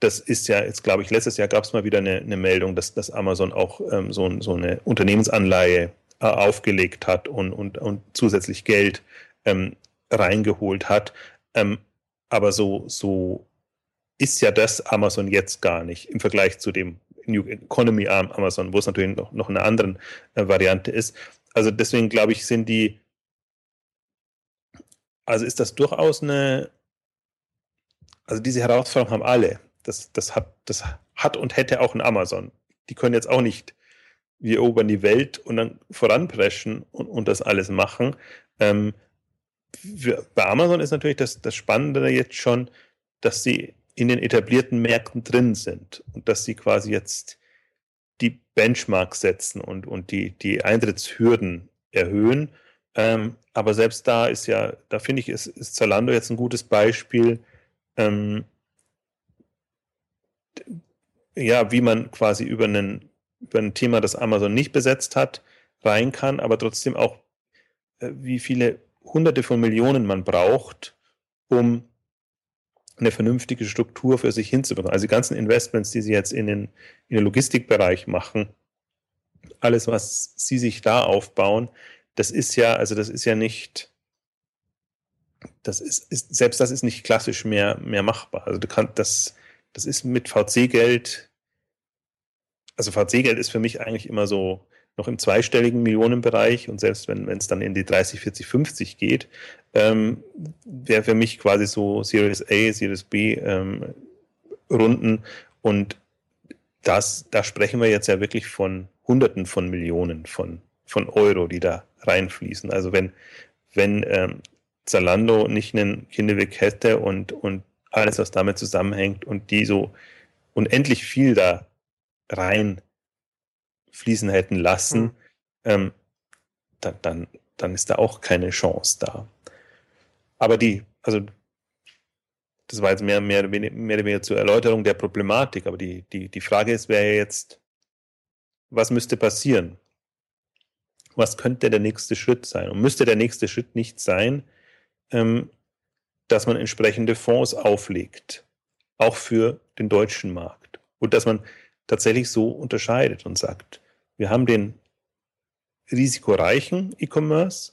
das ist ja, jetzt glaube ich, letztes Jahr gab es mal wieder eine, eine Meldung, dass, dass Amazon auch ähm, so, so eine Unternehmensanleihe äh, aufgelegt hat und, und, und zusätzlich Geld ähm, reingeholt hat. Ähm, aber so, so ist ja das Amazon jetzt gar nicht im Vergleich zu dem New Economy Amazon, wo es natürlich noch, noch eine andere äh, Variante ist. Also deswegen glaube ich, sind die, also ist das durchaus eine, also diese Herausforderung haben alle. Das, das, hat, das hat und hätte auch ein Amazon. Die können jetzt auch nicht, wir erobern die Welt und dann voranpreschen und, und das alles machen. Ähm, für, bei Amazon ist natürlich das, das Spannende jetzt schon, dass sie in den etablierten Märkten drin sind und dass sie quasi jetzt die Benchmarks setzen und, und die, die Eintrittshürden erhöhen. Ähm, aber selbst da ist ja, da finde ich, ist, ist Zalando jetzt ein gutes Beispiel, ähm, ja, wie man quasi über, einen, über ein Thema, das Amazon nicht besetzt hat, rein kann, aber trotzdem auch äh, wie viele Hunderte von Millionen man braucht, um eine vernünftige Struktur für sich hinzubekommen. Also die ganzen Investments, die sie jetzt in den, in den Logistikbereich machen, alles, was sie sich da aufbauen, das ist ja, also das ist ja nicht, das ist, ist selbst das ist nicht klassisch mehr, mehr machbar. Also du kannst das, das ist mit VC-Geld, also VC-Geld ist für mich eigentlich immer so noch im zweistelligen Millionenbereich und selbst wenn es dann in die 30, 40, 50 geht, ähm, wäre für mich quasi so Series A, Series B ähm, Runden und das, da sprechen wir jetzt ja wirklich von Hunderten von Millionen von, von Euro, die da reinfließen. Also wenn, wenn ähm, Zalando nicht einen Kinderweg hätte und, und alles, was damit zusammenhängt und die so unendlich viel da rein fließen hätten lassen, mhm. ähm, dann, dann, dann ist da auch keine Chance da. Aber die, also das war jetzt mehr, mehr, mehr, mehr oder weniger zur Erläuterung der Problematik, aber die, die, die Frage ist, wäre jetzt, was müsste passieren? Was könnte der nächste Schritt sein? Und müsste der nächste Schritt nicht sein, ähm, dass man entsprechende Fonds auflegt, auch für den deutschen Markt. Und dass man tatsächlich so unterscheidet und sagt, wir haben den risikoreichen E-Commerce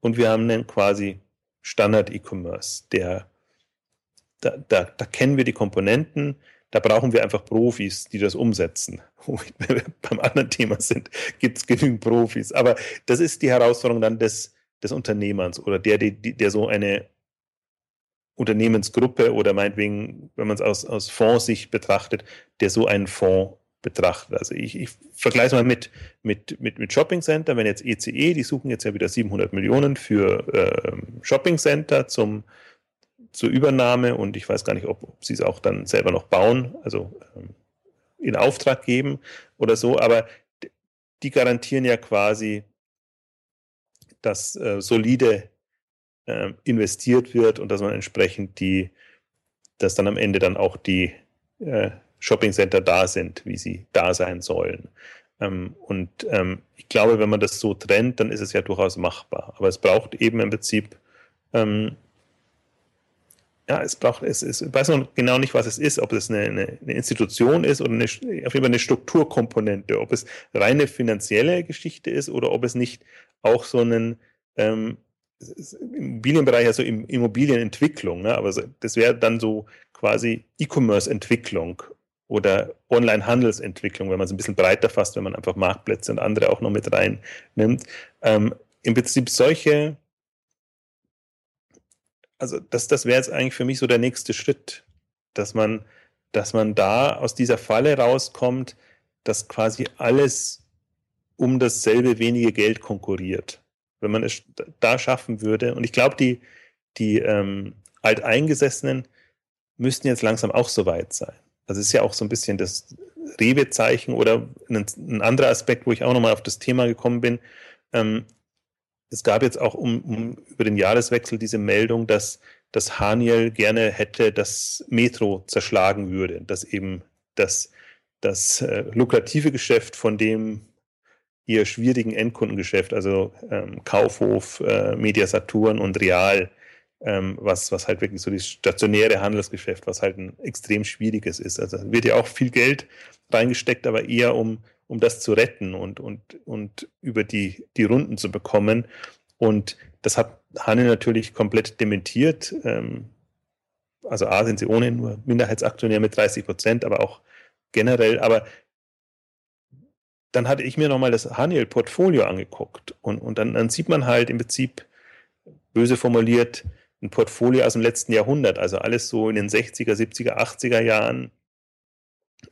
und wir haben den quasi Standard-E-Commerce, der da, da, da kennen wir die Komponenten, da brauchen wir einfach Profis, die das umsetzen. [LAUGHS] Wenn wir beim anderen Thema sind, gibt es genügend Profis. Aber das ist die Herausforderung dann des, des Unternehmers oder der, der, der so eine Unternehmensgruppe oder meinetwegen, wenn man es aus, aus Fondssicht betrachtet, der so einen Fonds betrachtet. Also ich, ich vergleiche es mal mit, mit, mit, mit Shopping Center. Wenn jetzt ECE, die suchen jetzt ja wieder 700 Millionen für äh, Shopping Center zum, zur Übernahme und ich weiß gar nicht, ob, ob sie es auch dann selber noch bauen, also ähm, in Auftrag geben oder so, aber die garantieren ja quasi, dass äh, solide äh, investiert wird und dass man entsprechend die, dass dann am Ende dann auch die äh, Shopping Center da sind, wie sie da sein sollen. Ähm, und ähm, ich glaube, wenn man das so trennt, dann ist es ja durchaus machbar. Aber es braucht eben im Prinzip, ähm, ja, es braucht, es, es ich weiß noch genau nicht, was es ist, ob es eine, eine, eine Institution ist oder eine, auf jeden Fall eine Strukturkomponente, ob es reine finanzielle Geschichte ist oder ob es nicht auch so einen ähm, Immobilienbereich, also Immobilienentwicklung, ne? aber das wäre dann so quasi E-Commerce-Entwicklung oder Online-Handelsentwicklung, wenn man es ein bisschen breiter fasst, wenn man einfach Marktplätze und andere auch noch mit reinnimmt. Ähm, Im Prinzip solche, also das, das wäre jetzt eigentlich für mich so der nächste Schritt, dass man, dass man da aus dieser Falle rauskommt, dass quasi alles um dasselbe wenige Geld konkurriert wenn man es da schaffen würde. Und ich glaube, die, die ähm, Alteingesessenen müssten jetzt langsam auch so weit sein. Es ist ja auch so ein bisschen das Rewe-Zeichen oder ein, ein, anderer Aspekt, wo ich auch nochmal auf das Thema gekommen bin. Ähm, es gab jetzt auch um, um, über den Jahreswechsel diese Meldung, dass, dass Haniel gerne hätte, dass Metro zerschlagen würde, dass eben das, das äh, lukrative Geschäft, von dem ihr schwierigen Endkundengeschäft, also ähm, Kaufhof, äh, Media Saturn und Real, ähm, was, was halt wirklich so das stationäre Handelsgeschäft, was halt ein extrem schwieriges ist. Also wird ja auch viel Geld reingesteckt, aber eher um, um das zu retten und, und, und über die, die Runden zu bekommen. Und das hat Hanne natürlich komplett dementiert. Ähm, also A sind sie ohnehin nur Minderheitsaktionär mit 30 Prozent, aber auch generell. Aber dann hatte ich mir nochmal das Haniel-Portfolio angeguckt und, und dann, dann sieht man halt im Prinzip, böse formuliert, ein Portfolio aus dem letzten Jahrhundert, also alles so in den 60er, 70er, 80er Jahren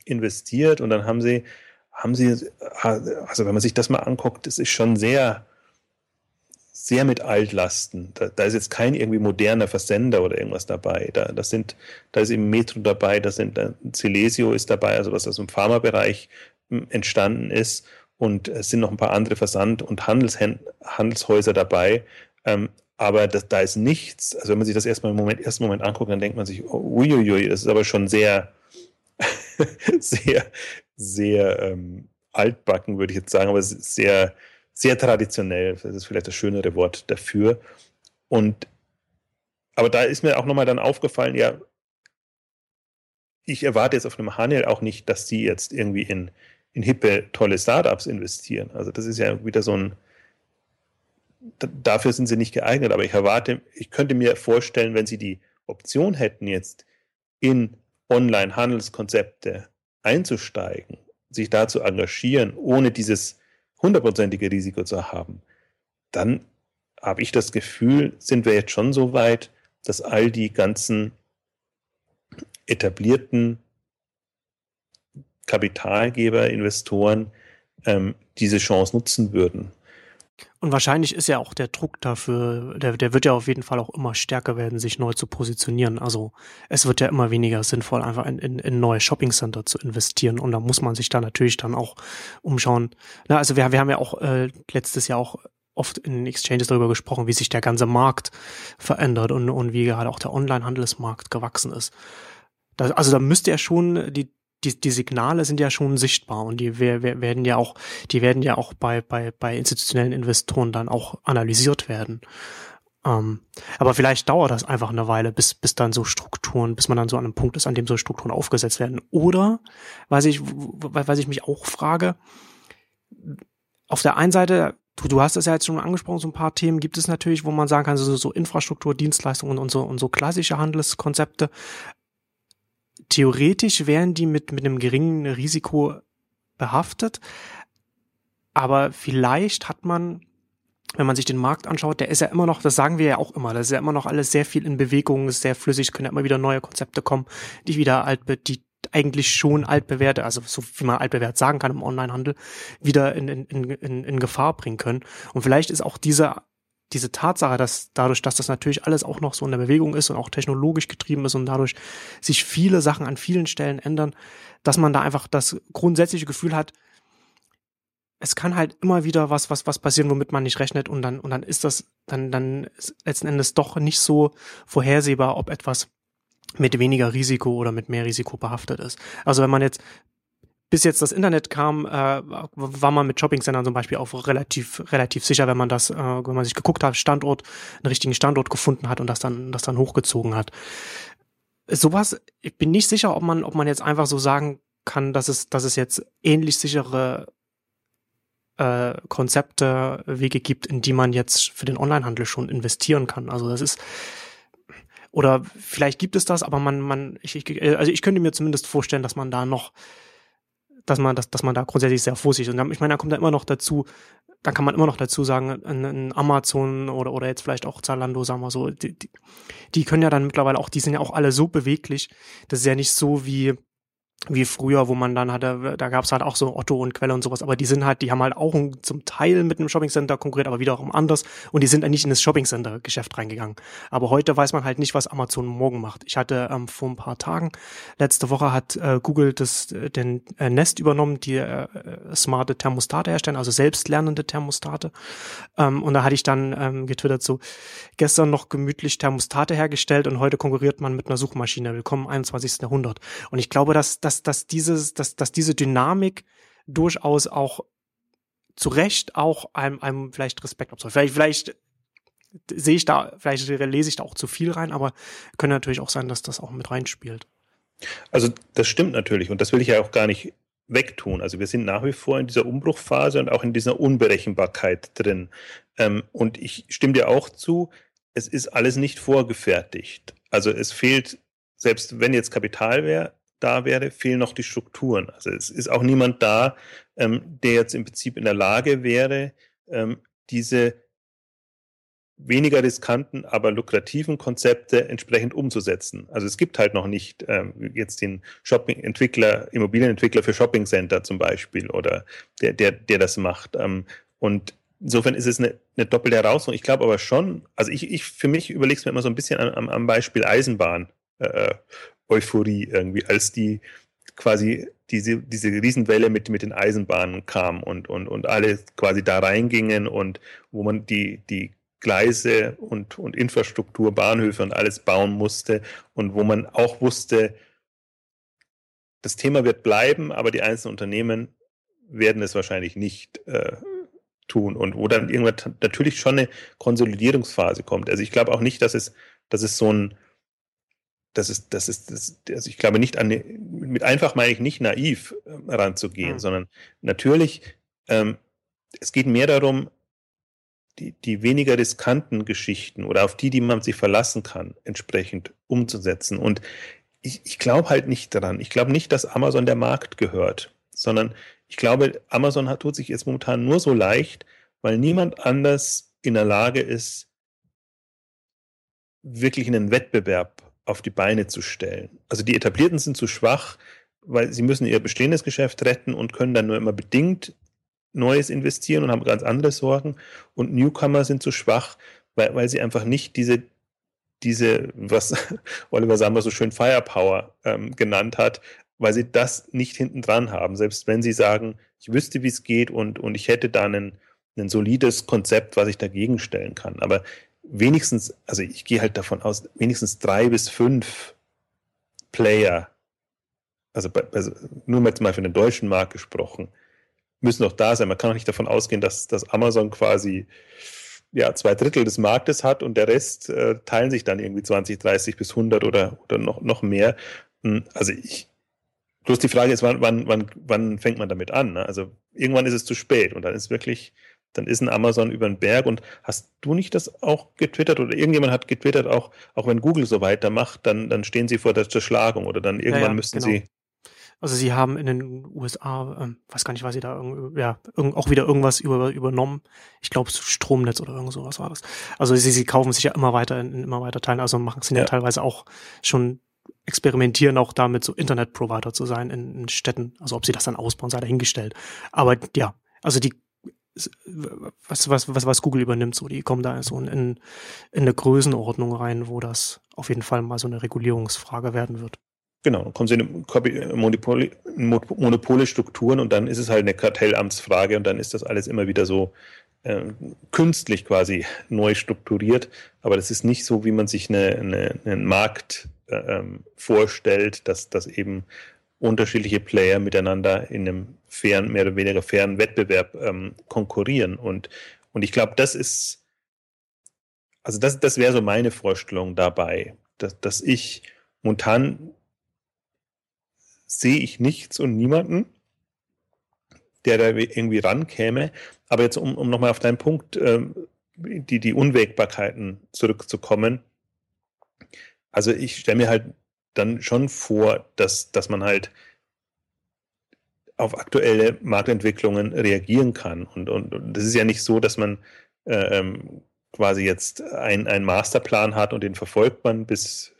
investiert und dann haben sie, haben sie, also wenn man sich das mal anguckt, das ist schon sehr, sehr mit Altlasten. Da, da ist jetzt kein irgendwie moderner Versender oder irgendwas dabei. Da, das sind, da ist eben Metro dabei, da sind da Celesio ist dabei, also was aus dem Pharmabereich entstanden ist. Und es sind noch ein paar andere Versand- und Handelshäuser dabei. Ähm, aber das, da ist nichts. Also wenn man sich das erstmal im Moment, ersten Moment anguckt, dann denkt man sich, oh, uiuiui, das ist aber schon sehr, [LAUGHS] sehr, sehr ähm, altbacken, würde ich jetzt sagen, aber sehr, sehr traditionell, das ist vielleicht das schönere Wort dafür. Und aber da ist mir auch nochmal dann aufgefallen, ja, ich erwarte jetzt auf einem Hanel auch nicht, dass die jetzt irgendwie in, in hippe, tolle Startups investieren. Also das ist ja wieder so ein, dafür sind sie nicht geeignet, aber ich erwarte, ich könnte mir vorstellen, wenn sie die Option hätten, jetzt in Online-Handelskonzepte einzusteigen, sich da zu engagieren, ohne dieses hundertprozentige Risiko zu haben, dann habe ich das Gefühl, sind wir jetzt schon so weit, dass all die ganzen etablierten Kapitalgeber, Investoren ähm, diese Chance nutzen würden. Und wahrscheinlich ist ja auch der Druck dafür, der, der wird ja auf jeden Fall auch immer stärker werden, sich neu zu positionieren. Also es wird ja immer weniger sinnvoll, einfach in, in, in neue Shopping-Center zu investieren. Und da muss man sich da natürlich dann auch umschauen. Na, also wir, wir haben ja auch äh, letztes Jahr auch oft in Exchanges darüber gesprochen, wie sich der ganze Markt verändert und, und wie gerade auch der Online-Handelsmarkt gewachsen ist. Das, also da müsste ja schon die die, die Signale sind ja schon sichtbar und die werden ja auch, die werden ja auch bei, bei, bei institutionellen Investoren dann auch analysiert werden. Ähm, aber vielleicht dauert das einfach eine Weile, bis, bis dann so Strukturen, bis man dann so an einem Punkt ist, an dem so Strukturen aufgesetzt werden. Oder, was ich, was ich mich auch frage, auf der einen Seite, du, du hast es ja jetzt schon angesprochen, so ein paar Themen gibt es natürlich, wo man sagen kann, so, so Infrastruktur, Dienstleistungen und so, und so klassische Handelskonzepte theoretisch wären die mit, mit einem geringen Risiko behaftet. Aber vielleicht hat man, wenn man sich den Markt anschaut, der ist ja immer noch, das sagen wir ja auch immer, das ist ja immer noch alles sehr viel in Bewegung, ist sehr flüssig, können ja immer wieder neue Konzepte kommen, die wieder alt, die eigentlich schon altbewährte, also so wie man altbewährt sagen kann im Onlinehandel, wieder in, in, in, in Gefahr bringen können. Und vielleicht ist auch diese diese Tatsache, dass dadurch, dass das natürlich alles auch noch so in der Bewegung ist und auch technologisch getrieben ist und dadurch sich viele Sachen an vielen Stellen ändern, dass man da einfach das grundsätzliche Gefühl hat, es kann halt immer wieder was, was, was passieren, womit man nicht rechnet und dann, und dann ist das, dann, dann letzten Endes doch nicht so vorhersehbar, ob etwas mit weniger Risiko oder mit mehr Risiko behaftet ist. Also wenn man jetzt bis jetzt das Internet kam, äh, war man mit Shopping-Centern zum Beispiel auch relativ, relativ sicher, wenn man das, äh, wenn man sich geguckt hat, Standort, einen richtigen Standort gefunden hat und das dann, das dann hochgezogen hat. Sowas, ich bin nicht sicher, ob man, ob man jetzt einfach so sagen kann, dass es, dass es jetzt ähnlich sichere äh, Konzepte, Wege gibt, in die man jetzt für den Onlinehandel schon investieren kann. Also das ist, oder vielleicht gibt es das, aber man, man, ich, ich, also ich könnte mir zumindest vorstellen, dass man da noch dass man, dass, dass man da grundsätzlich sehr vorsichtig ist. Und ich meine, da kommt da immer noch dazu, dann kann man immer noch dazu sagen, ein Amazon oder, oder jetzt vielleicht auch Zalando, sagen wir so, die, die, die können ja dann mittlerweile auch, die sind ja auch alle so beweglich, das ist ja nicht so wie, wie früher, wo man dann hatte, da gab es halt auch so Otto und Quelle und sowas, aber die sind halt, die haben halt auch zum Teil mit einem Shoppingcenter konkurriert, aber wiederum anders und die sind nicht in das Shoppingcenter-Geschäft reingegangen. Aber heute weiß man halt nicht, was Amazon morgen macht. Ich hatte ähm, vor ein paar Tagen, letzte Woche hat äh, Google das, äh, den äh, Nest übernommen, die äh, äh, smarte Thermostate herstellen, also selbstlernende Thermostate. Ähm, und da hatte ich dann ähm, getwittert so, gestern noch gemütlich Thermostate hergestellt und heute konkurriert man mit einer Suchmaschine. Willkommen im 21. Jahrhundert. Und ich glaube, dass, dass dass, dass, dieses, dass, dass diese Dynamik durchaus auch zu Recht auch einem, einem vielleicht Respekt abzollt. Vielleicht, vielleicht sehe ich da, vielleicht lese ich da auch zu viel rein, aber könnte natürlich auch sein, dass das auch mit reinspielt. Also das stimmt natürlich und das will ich ja auch gar nicht wegtun. Also wir sind nach wie vor in dieser Umbruchphase und auch in dieser Unberechenbarkeit drin. Ähm, und ich stimme dir auch zu, es ist alles nicht vorgefertigt. Also es fehlt, selbst wenn jetzt Kapital wäre, da wäre, fehlen noch die Strukturen. Also es ist auch niemand da, ähm, der jetzt im Prinzip in der Lage wäre, ähm, diese weniger riskanten, aber lukrativen Konzepte entsprechend umzusetzen. Also es gibt halt noch nicht ähm, jetzt den Shopping-Entwickler, Immobilienentwickler für Shopping Center zum Beispiel oder der, der, der das macht. Ähm, und insofern ist es eine, eine doppelte Herausforderung. Ich glaube aber schon, also ich, ich für mich überlege es mir immer so ein bisschen am, am Beispiel Eisenbahn. Äh, Euphorie irgendwie, als die quasi diese, diese Riesenwelle mit, mit den Eisenbahnen kam und, und, und alle quasi da reingingen und wo man die, die Gleise und, und Infrastruktur, Bahnhöfe und alles bauen musste und wo man auch wusste, das Thema wird bleiben, aber die einzelnen Unternehmen werden es wahrscheinlich nicht äh, tun und wo dann irgendwann natürlich schon eine Konsolidierungsphase kommt. Also ich glaube auch nicht, dass es, dass es so ein, das ist, das ist, das, also ich glaube nicht an, mit einfach meine ich nicht naiv äh, ranzugehen, mhm. sondern natürlich, ähm, es geht mehr darum, die, die weniger riskanten Geschichten oder auf die, die man sich verlassen kann, entsprechend umzusetzen. Und ich, ich glaube halt nicht daran. Ich glaube nicht, dass Amazon der Markt gehört, sondern ich glaube, Amazon hat, tut sich jetzt momentan nur so leicht, weil niemand anders in der Lage ist, wirklich einen Wettbewerb auf die Beine zu stellen. Also die Etablierten sind zu schwach, weil sie müssen ihr bestehendes Geschäft retten und können dann nur immer bedingt Neues investieren und haben ganz andere Sorgen. Und Newcomer sind zu schwach, weil, weil sie einfach nicht diese, diese, was [LAUGHS] Oliver Sammer so schön Firepower ähm, genannt hat, weil sie das nicht hinten dran haben. Selbst wenn sie sagen, ich wüsste, wie es geht und, und ich hätte da ein solides Konzept, was ich dagegen stellen kann. Aber wenigstens, also ich gehe halt davon aus, wenigstens drei bis fünf Player, also, bei, also nur jetzt mal für den deutschen Markt gesprochen, müssen doch da sein. Man kann auch nicht davon ausgehen, dass, dass Amazon quasi ja, zwei Drittel des Marktes hat und der Rest äh, teilen sich dann irgendwie 20, 30 bis 100 oder, oder noch, noch mehr. Hm, also ich, bloß die Frage ist, wann, wann, wann, wann fängt man damit an? Ne? Also irgendwann ist es zu spät und dann ist wirklich, dann ist ein Amazon über den Berg und hast du nicht das auch getwittert oder irgendjemand hat getwittert, auch, auch wenn Google so weitermacht, dann, dann stehen sie vor der Zerschlagung oder dann irgendwann ja, ja, müssten genau. sie also sie haben in den USA, ähm, weiß gar nicht, was sie da ja, auch wieder irgendwas über, übernommen. Ich glaube Stromnetz oder irgend sowas war das. Also sie, sie kaufen sich ja immer weiter in, in immer weiter Teilen, also machen sie ja. ja teilweise auch schon experimentieren auch damit, so Internet-Provider zu sein in, in Städten. Also ob sie das dann ausbauen, sei dahingestellt. Aber ja, also die was, was, was, was Google übernimmt, so, die kommen da so in, in eine Größenordnung rein, wo das auf jeden Fall mal so eine Regulierungsfrage werden wird. Genau, dann kommen sie in Monopole, Monopole Strukturen und dann ist es halt eine Kartellamtsfrage und dann ist das alles immer wieder so äh, künstlich quasi neu strukturiert. Aber das ist nicht so, wie man sich eine, eine, einen Markt äh, ähm, vorstellt, dass, dass eben unterschiedliche Player miteinander in einem fairen, mehr oder weniger fairen Wettbewerb ähm, konkurrieren. Und, und ich glaube, das ist, also das, das wäre so meine Vorstellung dabei, dass, dass ich momentan sehe ich nichts und niemanden, der da irgendwie rankäme. Aber jetzt, um, um nochmal auf deinen Punkt, ähm, die, die Unwägbarkeiten zurückzukommen. Also ich stelle mir halt dann schon vor, dass, dass man halt auf aktuelle Marktentwicklungen reagieren kann. Und, und, und das ist ja nicht so, dass man äh, ähm, quasi jetzt einen Masterplan hat und den verfolgt man bis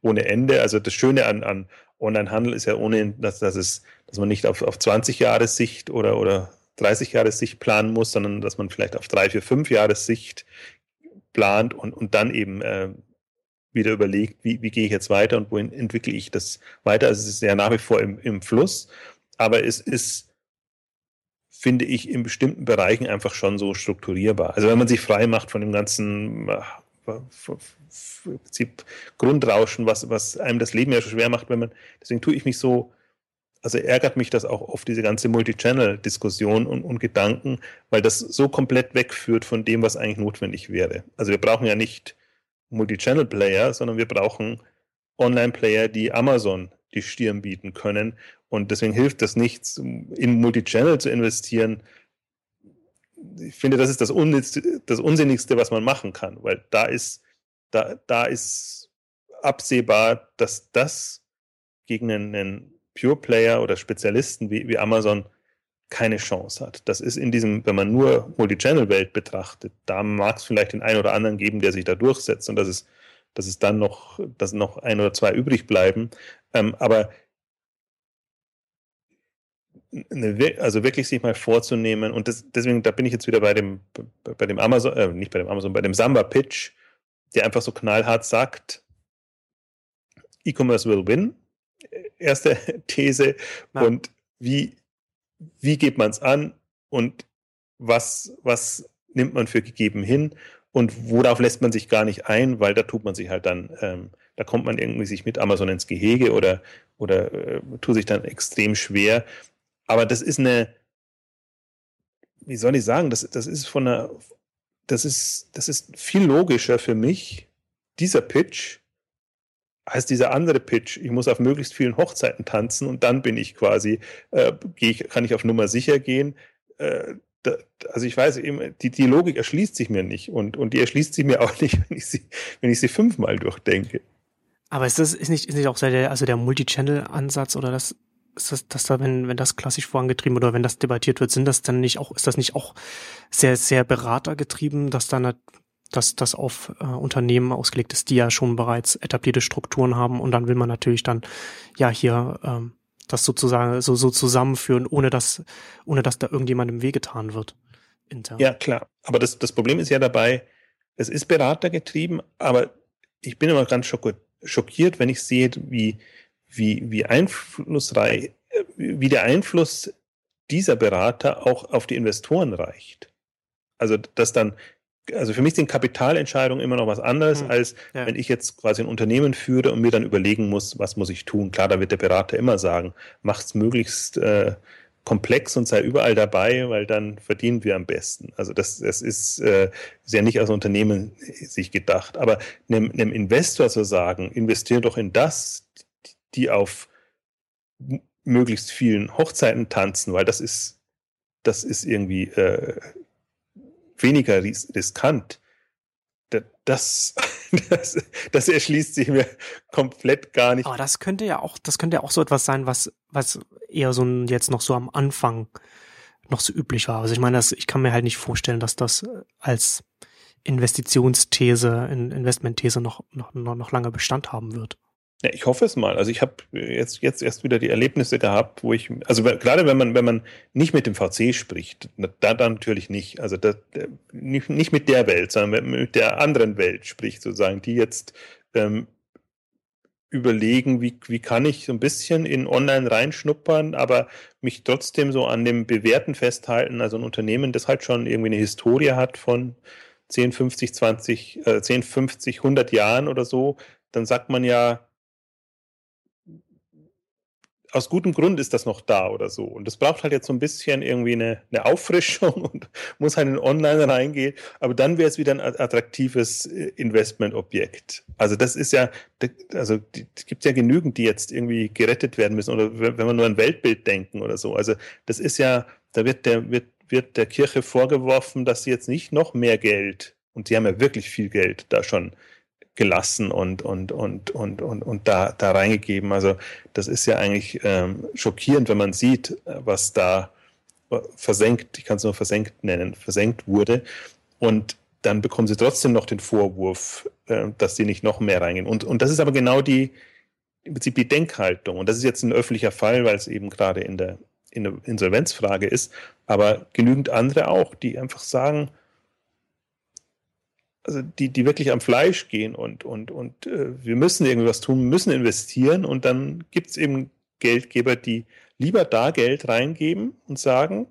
ohne Ende. Also das Schöne an, an Onlinehandel ist ja ohnehin, dass, dass, es, dass man nicht auf, auf 20 Jahre Sicht oder, oder 30 Jahre Sicht planen muss, sondern dass man vielleicht auf drei, vier, fünf Jahre Sicht plant und, und dann eben äh, wieder überlegt, wie, wie gehe ich jetzt weiter und wohin entwickle ich das weiter. Also es ist ja nach wie vor im, im Fluss, aber es ist, finde ich, in bestimmten Bereichen einfach schon so strukturierbar. Also wenn man sich frei macht von dem ganzen im Prinzip Grundrauschen, was, was einem das Leben ja schon schwer macht, wenn man, deswegen tue ich mich so, also ärgert mich das auch oft, diese ganze Multichannel-Diskussion und, und Gedanken, weil das so komplett wegführt von dem, was eigentlich notwendig wäre. Also wir brauchen ja nicht Multichannel-Player, sondern wir brauchen Online-Player, die Amazon die Stirn bieten können. Und deswegen hilft das nichts, in Multichannel zu investieren, ich finde, das ist das, das Unsinnigste, was man machen kann, weil da ist, da, da ist absehbar, dass das gegen einen, einen Pure Player oder Spezialisten wie, wie Amazon keine Chance hat. Das ist in diesem, wenn man nur Multichannel-Welt betrachtet, da mag es vielleicht den einen oder anderen geben, der sich da durchsetzt und dass es, dass es dann noch, dass noch ein oder zwei übrig bleiben. Ähm, aber eine, also wirklich sich mal vorzunehmen und das, deswegen, da bin ich jetzt wieder bei dem, bei dem Amazon, äh, nicht bei dem Amazon, bei dem Samba-Pitch, der einfach so knallhart sagt, E-Commerce will win, erste [LAUGHS] These, ja. und wie, wie geht man es an und was, was nimmt man für gegeben hin und worauf lässt man sich gar nicht ein, weil da tut man sich halt dann, ähm, da kommt man irgendwie sich mit Amazon ins Gehege oder, oder äh, tut sich dann extrem schwer. Aber das ist eine, wie soll ich sagen, das, das ist von einer, das ist, das ist viel logischer für mich, dieser Pitch, als dieser andere Pitch. Ich muss auf möglichst vielen Hochzeiten tanzen und dann bin ich quasi, äh, ich, kann ich auf Nummer sicher gehen. Äh, also ich weiß eben, die, die Logik erschließt sich mir nicht und, und die erschließt sich mir [LAUGHS] auch nicht, wenn ich sie, wenn ich sie fünfmal durchdenke. Aber ist das, ist nicht, ist nicht auch der, also der Multi-Channel-Ansatz oder das, ist das, dass da, wenn, wenn das klassisch vorangetrieben oder wenn das debattiert wird, sind das dann nicht auch, ist das nicht auch sehr, sehr beratergetrieben, dass dann, dass das auf äh, Unternehmen ausgelegt ist, die ja schon bereits etablierte Strukturen haben und dann will man natürlich dann ja hier ähm, das sozusagen so, so zusammenführen, ohne dass, ohne dass da irgendjemandem wehgetan wird. Intern. Ja, klar. Aber das, das Problem ist ja dabei, es ist beratergetrieben, aber ich bin immer ganz schockiert, wenn ich sehe, wie, wie, wie einflussreich, wie der Einfluss dieser Berater auch auf die Investoren reicht. Also, dass dann, also für mich sind Kapitalentscheidungen immer noch was anderes, hm, als ja. wenn ich jetzt quasi ein Unternehmen führe und mir dann überlegen muss, was muss ich tun. Klar, da wird der Berater immer sagen, macht's möglichst äh, komplex und sei überall dabei, weil dann verdienen wir am besten. Also das, das ist, äh, ist ja nicht als Unternehmen sich gedacht. Aber einem, einem Investor zu sagen, investiere doch in das, die auf möglichst vielen Hochzeiten tanzen, weil das ist, das ist irgendwie äh, weniger ris riskant. Das, [LAUGHS] das, das erschließt sich mir komplett gar nicht. Aber das könnte ja auch, das könnte ja auch so etwas sein, was, was eher so ein, jetzt noch so am Anfang noch so üblich war. Also ich meine, das, ich kann mir halt nicht vorstellen, dass das als Investitionsthese, Investmentthese noch, noch, noch lange Bestand haben wird. Ja, ich hoffe es mal. Also ich habe jetzt, jetzt erst wieder die Erlebnisse gehabt, wo ich, also gerade wenn man, wenn man nicht mit dem VC spricht, da dann natürlich nicht. Also das, nicht, nicht mit der Welt, sondern mit der anderen Welt spricht, sozusagen, die jetzt ähm, überlegen, wie, wie kann ich so ein bisschen in Online reinschnuppern, aber mich trotzdem so an dem Bewerten festhalten. Also ein Unternehmen, das halt schon irgendwie eine Historie hat von 10, 50, 20, äh, 10, 50, 100 Jahren oder so, dann sagt man ja, aus gutem Grund ist das noch da oder so. Und das braucht halt jetzt so ein bisschen irgendwie eine, eine Auffrischung und [LAUGHS] muss halt in Online reingehen. Aber dann wäre es wieder ein attraktives äh, Investmentobjekt. Also das ist ja, also es gibt ja genügend, die jetzt irgendwie gerettet werden müssen. Oder wenn wir nur an Weltbild denken oder so. Also das ist ja, da wird der, wird, wird der Kirche vorgeworfen, dass sie jetzt nicht noch mehr Geld, und sie haben ja wirklich viel Geld da schon gelassen und, und, und, und, und, und da, da reingegeben. Also das ist ja eigentlich ähm, schockierend, wenn man sieht, was da versenkt, ich kann es nur versenkt nennen, versenkt wurde. Und dann bekommen sie trotzdem noch den Vorwurf, äh, dass sie nicht noch mehr reingehen. Und, und das ist aber genau die, im Prinzip die Denkhaltung. Und das ist jetzt ein öffentlicher Fall, weil es eben gerade in der, in der Insolvenzfrage ist, aber genügend andere auch, die einfach sagen, also die, die wirklich am Fleisch gehen und, und, und äh, wir müssen irgendwas tun, müssen investieren und dann gibt es eben Geldgeber, die lieber da Geld reingeben und sagen,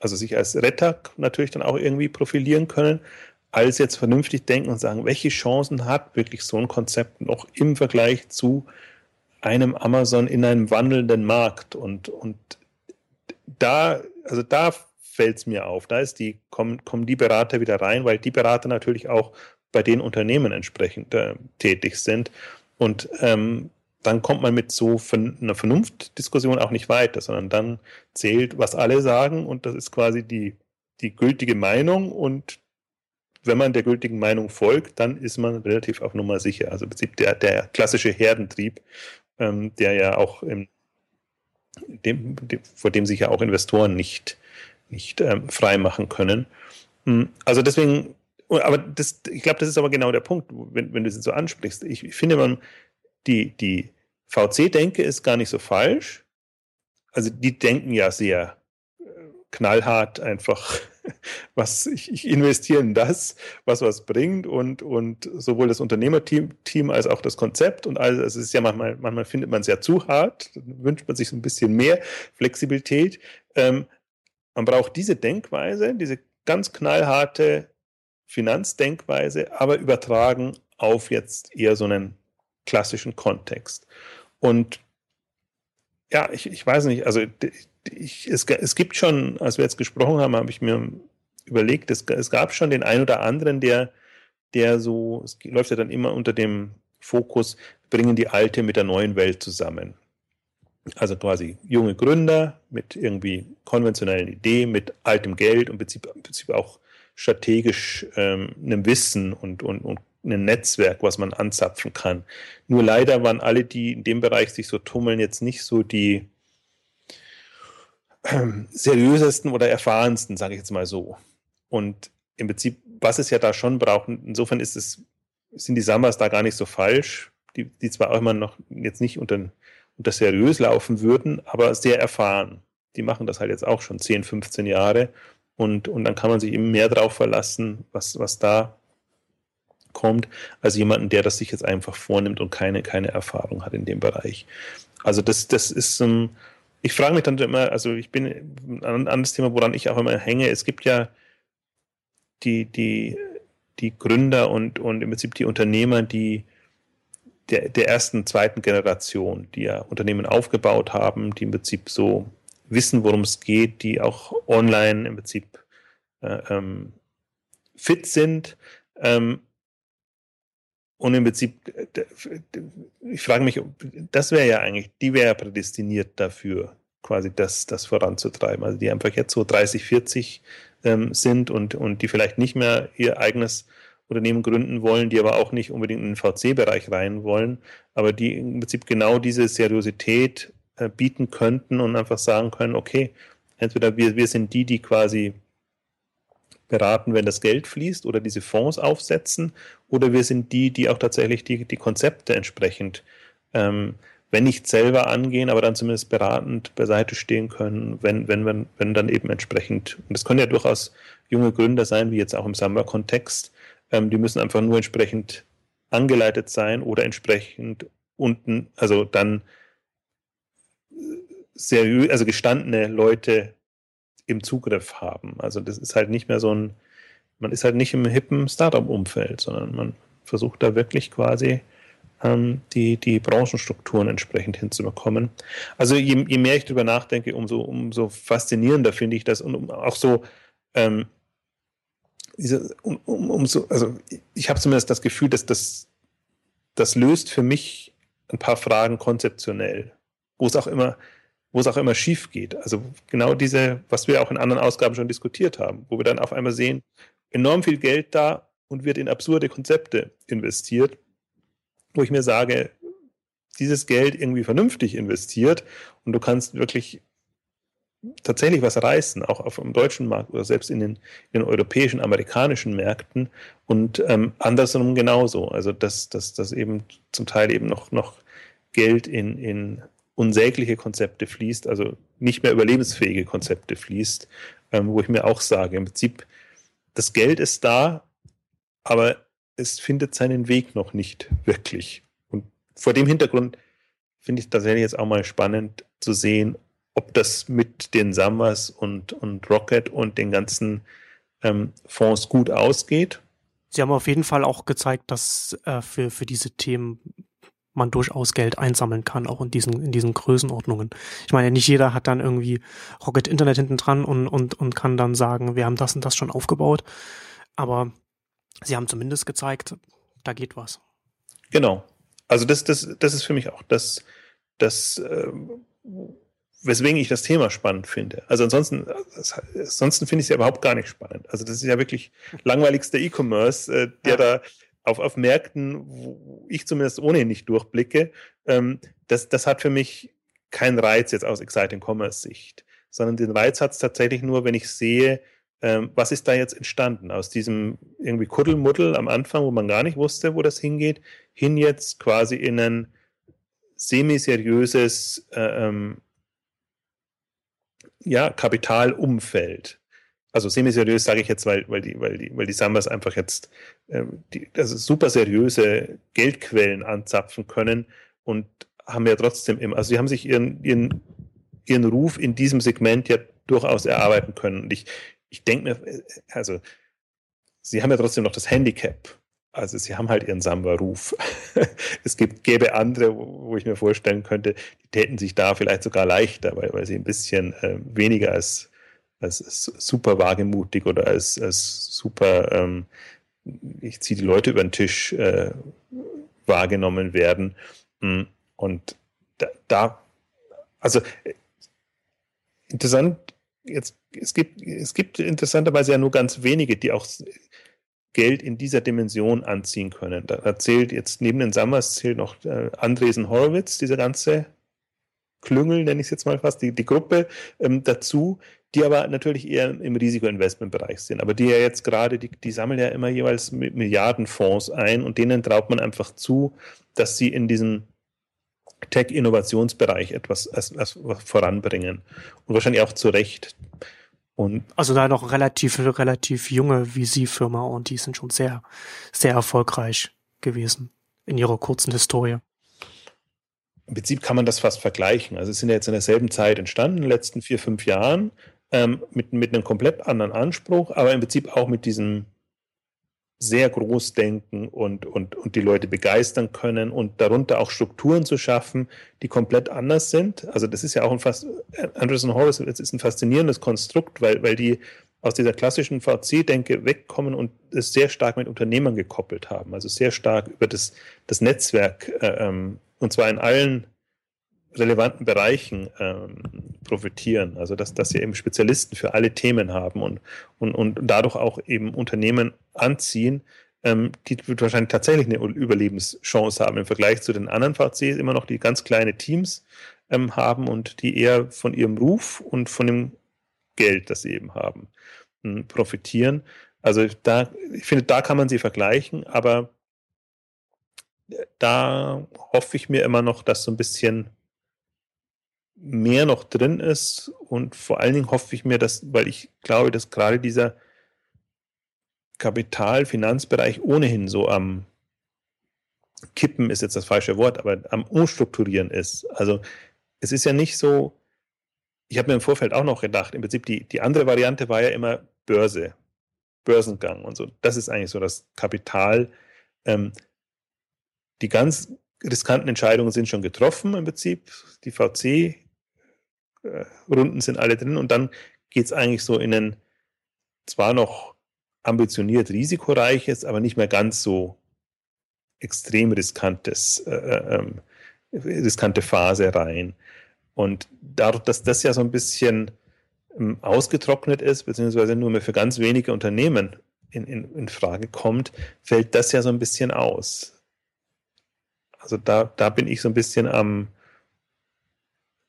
also sich als Retter natürlich dann auch irgendwie profilieren können, als jetzt vernünftig denken und sagen, welche Chancen hat wirklich so ein Konzept noch im Vergleich zu einem Amazon in einem wandelnden Markt? Und, und da, also da fällt es mir auf. Da ist die, kommen, kommen die Berater wieder rein, weil die Berater natürlich auch bei den Unternehmen entsprechend äh, tätig sind. Und ähm, dann kommt man mit so einer Vernunftdiskussion auch nicht weiter, sondern dann zählt, was alle sagen und das ist quasi die, die gültige Meinung und wenn man der gültigen Meinung folgt, dann ist man relativ auf Nummer sicher. Also im Prinzip der, der klassische Herdentrieb, ähm, der ja auch im, dem, dem, vor dem sich ja auch Investoren nicht nicht ähm, frei machen können. Hm, also deswegen, aber das, ich glaube, das ist aber genau der Punkt, wenn, wenn du es so ansprichst. Ich, ich finde, man, die, die VC-Denke ist gar nicht so falsch. Also die denken ja sehr äh, knallhart einfach, [LAUGHS] was ich, ich investiere in das, was was bringt und, und sowohl das Unternehmerteam Team als auch das Konzept und alles, also es ist ja manchmal, manchmal findet man es ja zu hart, wünscht man sich so ein bisschen mehr Flexibilität. Ähm, man braucht diese Denkweise, diese ganz knallharte Finanzdenkweise, aber übertragen auf jetzt eher so einen klassischen Kontext. Und ja, ich, ich weiß nicht, also ich, es, es gibt schon, als wir jetzt gesprochen haben, habe ich mir überlegt, es, es gab schon den einen oder anderen, der, der so, es läuft ja dann immer unter dem Fokus, bringen die alte mit der neuen Welt zusammen. Also quasi junge Gründer mit irgendwie konventionellen Ideen, mit altem Geld und im Prinzip, auch strategisch ähm, einem Wissen und, und, und ein Netzwerk, was man anzapfen kann. Nur leider waren alle, die in dem Bereich sich so tummeln, jetzt nicht so die ähm, [CLEARS THROAT] seriösesten oder erfahrensten, sage ich jetzt mal so. Und im Prinzip, was es ja da schon braucht, insofern ist es, sind die Sammers da gar nicht so falsch, die, die zwar auch immer noch jetzt nicht unter, unter seriös laufen würden, aber sehr erfahren. Die machen das halt jetzt auch schon 10, 15 Jahre und, und dann kann man sich eben mehr drauf verlassen, was, was da kommt, als jemanden, der das sich jetzt einfach vornimmt und keine, keine Erfahrung hat in dem Bereich. Also das, das ist, um, ich frage mich dann immer, also ich bin ein anderes Thema, woran ich auch immer hänge, es gibt ja die, die, die Gründer und, und im Prinzip die Unternehmer, die der, der ersten, zweiten Generation, die ja Unternehmen aufgebaut haben, die im Prinzip so wissen, worum es geht, die auch online im Prinzip äh, ähm, fit sind. Ähm, und im Prinzip, ich frage mich, das wäre ja eigentlich, die wäre ja prädestiniert dafür, quasi das, das voranzutreiben. Also die einfach jetzt so 30, 40 ähm, sind und, und die vielleicht nicht mehr ihr eigenes Unternehmen gründen wollen, die aber auch nicht unbedingt in den VC-Bereich rein wollen, aber die im Prinzip genau diese Seriosität äh, bieten könnten und einfach sagen können, okay, entweder wir, wir sind die, die quasi beraten, wenn das Geld fließt oder diese Fonds aufsetzen, oder wir sind die, die auch tatsächlich die, die Konzepte entsprechend, ähm, wenn nicht selber angehen, aber dann zumindest beratend beiseite stehen können, wenn, wenn, wenn, wenn dann eben entsprechend, und das können ja durchaus junge Gründer sein, wie jetzt auch im Summer-Kontext, ähm, die müssen einfach nur entsprechend angeleitet sein oder entsprechend unten, also dann seriös, also gestandene Leute im Zugriff haben. Also das ist halt nicht mehr so ein, man ist halt nicht im hippen Startup-Umfeld, sondern man versucht da wirklich quasi ähm, die, die Branchenstrukturen entsprechend hinzubekommen. Also je, je mehr ich darüber nachdenke, umso, umso faszinierender finde ich das und auch so ähm, diese, um, um, umso, also ich habe zumindest das Gefühl, dass das, das löst für mich ein paar Fragen konzeptionell, wo es auch immer, wo es auch immer schief geht. Also genau diese, was wir auch in anderen Ausgaben schon diskutiert haben, wo wir dann auf einmal sehen, enorm viel Geld da und wird in absurde Konzepte investiert, wo ich mir sage, dieses Geld irgendwie vernünftig investiert und du kannst wirklich tatsächlich was reißen, auch auf dem deutschen Markt oder selbst in den, in den europäischen, amerikanischen Märkten und ähm, andersrum genauso. Also dass, dass, dass eben zum Teil eben noch, noch Geld in, in unsägliche Konzepte fließt, also nicht mehr überlebensfähige Konzepte fließt, ähm, wo ich mir auch sage, im Prinzip, das Geld ist da, aber es findet seinen Weg noch nicht wirklich. Und vor dem Hintergrund finde ich tatsächlich jetzt auch mal spannend zu sehen, ob das mit den Summers und, und Rocket und den ganzen ähm, Fonds gut ausgeht. Sie haben auf jeden Fall auch gezeigt, dass äh, für, für diese Themen man durchaus Geld einsammeln kann, auch in diesen, in diesen Größenordnungen. Ich meine, nicht jeder hat dann irgendwie Rocket Internet hinten dran und, und, und kann dann sagen, wir haben das und das schon aufgebaut. Aber sie haben zumindest gezeigt, da geht was. Genau. Also das, das, das ist für mich auch das, das, äh, weswegen ich das Thema spannend finde. Also ansonsten, ansonsten finde ich es ja überhaupt gar nicht spannend. Also das ist ja wirklich langweiligster E-Commerce, äh, der ja. da auf, auf Märkten, wo ich zumindest ohnehin nicht durchblicke, ähm, das, das hat für mich keinen Reiz jetzt aus Exciting Commerce Sicht, sondern den Reiz hat es tatsächlich nur, wenn ich sehe, ähm, was ist da jetzt entstanden aus diesem irgendwie Kuddelmuddel am Anfang, wo man gar nicht wusste, wo das hingeht, hin jetzt quasi in ein semi-seriöses äh, ähm, ja, Kapitalumfeld also semi-seriös sage ich jetzt, weil, weil, die, weil, die, weil die Sambas einfach jetzt ähm, die, also super seriöse Geldquellen anzapfen können und haben ja trotzdem immer, also sie haben sich ihren, ihren, ihren Ruf in diesem Segment ja durchaus erarbeiten können. Und ich, ich denke mir, also sie haben ja trotzdem noch das Handicap. Also sie haben halt ihren Samba-Ruf. [LAUGHS] es gibt, gäbe andere, wo ich mir vorstellen könnte, die täten sich da vielleicht sogar leichter, weil, weil sie ein bisschen äh, weniger als, als super wagemutig oder als, als super, ähm, ich ziehe die Leute über den Tisch äh, wahrgenommen werden. Hm, und da, da also interessant, jetzt, es gibt, es gibt interessanterweise ja nur ganz wenige, die auch Geld in dieser Dimension anziehen können. Da zählt jetzt neben den Summers zählt noch äh, Andresen Horowitz, dieser ganze Klüngel, nenne ich es jetzt mal fast, die, die Gruppe ähm, dazu, die aber natürlich eher im Risikoinvestmentbereich sind. Aber die ja jetzt gerade, die, die sammeln ja immer jeweils Milliardenfonds ein und denen traut man einfach zu, dass sie in diesem Tech-Innovationsbereich etwas, etwas voranbringen. Und wahrscheinlich auch zu Recht. Und also da noch relativ, relativ junge VC-Firma und die sind schon sehr, sehr erfolgreich gewesen in ihrer kurzen Historie. Im Prinzip kann man das fast vergleichen. Also es sind ja jetzt in derselben Zeit entstanden, in den letzten vier, fünf Jahren, ähm, mit, mit einem komplett anderen Anspruch, aber im Prinzip auch mit diesem sehr groß denken und, und, und die Leute begeistern können und darunter auch Strukturen zu schaffen, die komplett anders sind. Also das ist ja auch ein fast, Anderson Horowitz ist ein faszinierendes Konstrukt, weil, weil die aus dieser klassischen VC-Denke wegkommen und es sehr stark mit Unternehmern gekoppelt haben, also sehr stark über das, das Netzwerk, äh, ähm, und zwar in allen relevanten Bereichen ähm, profitieren. Also dass, dass sie eben Spezialisten für alle Themen haben und, und, und dadurch auch eben Unternehmen anziehen, ähm, die wahrscheinlich tatsächlich eine Überlebenschance haben im Vergleich zu den anderen VCs, immer noch die ganz kleine Teams ähm, haben und die eher von ihrem Ruf und von dem Geld, das sie eben haben, ähm, profitieren. Also da, ich finde, da kann man sie vergleichen, aber da hoffe ich mir immer noch, dass so ein bisschen mehr noch drin ist und vor allen Dingen hoffe ich mir, dass, weil ich glaube, dass gerade dieser Kapital-Finanzbereich ohnehin so am Kippen ist jetzt das falsche Wort, aber am Umstrukturieren ist. Also es ist ja nicht so, ich habe mir im Vorfeld auch noch gedacht, im Prinzip die, die andere Variante war ja immer Börse, Börsengang und so. Das ist eigentlich so das Kapital. Ähm, die ganz riskanten Entscheidungen sind schon getroffen im Prinzip. Die VC Runden sind alle drin und dann geht es eigentlich so in ein zwar noch ambitioniert risikoreiches, aber nicht mehr ganz so extrem riskantes, äh, äh, ähm, riskante Phase rein. Und dadurch, dass das ja so ein bisschen ähm, ausgetrocknet ist, beziehungsweise nur mehr für ganz wenige Unternehmen in, in, in Frage kommt, fällt das ja so ein bisschen aus. Also da, da bin ich so ein bisschen am,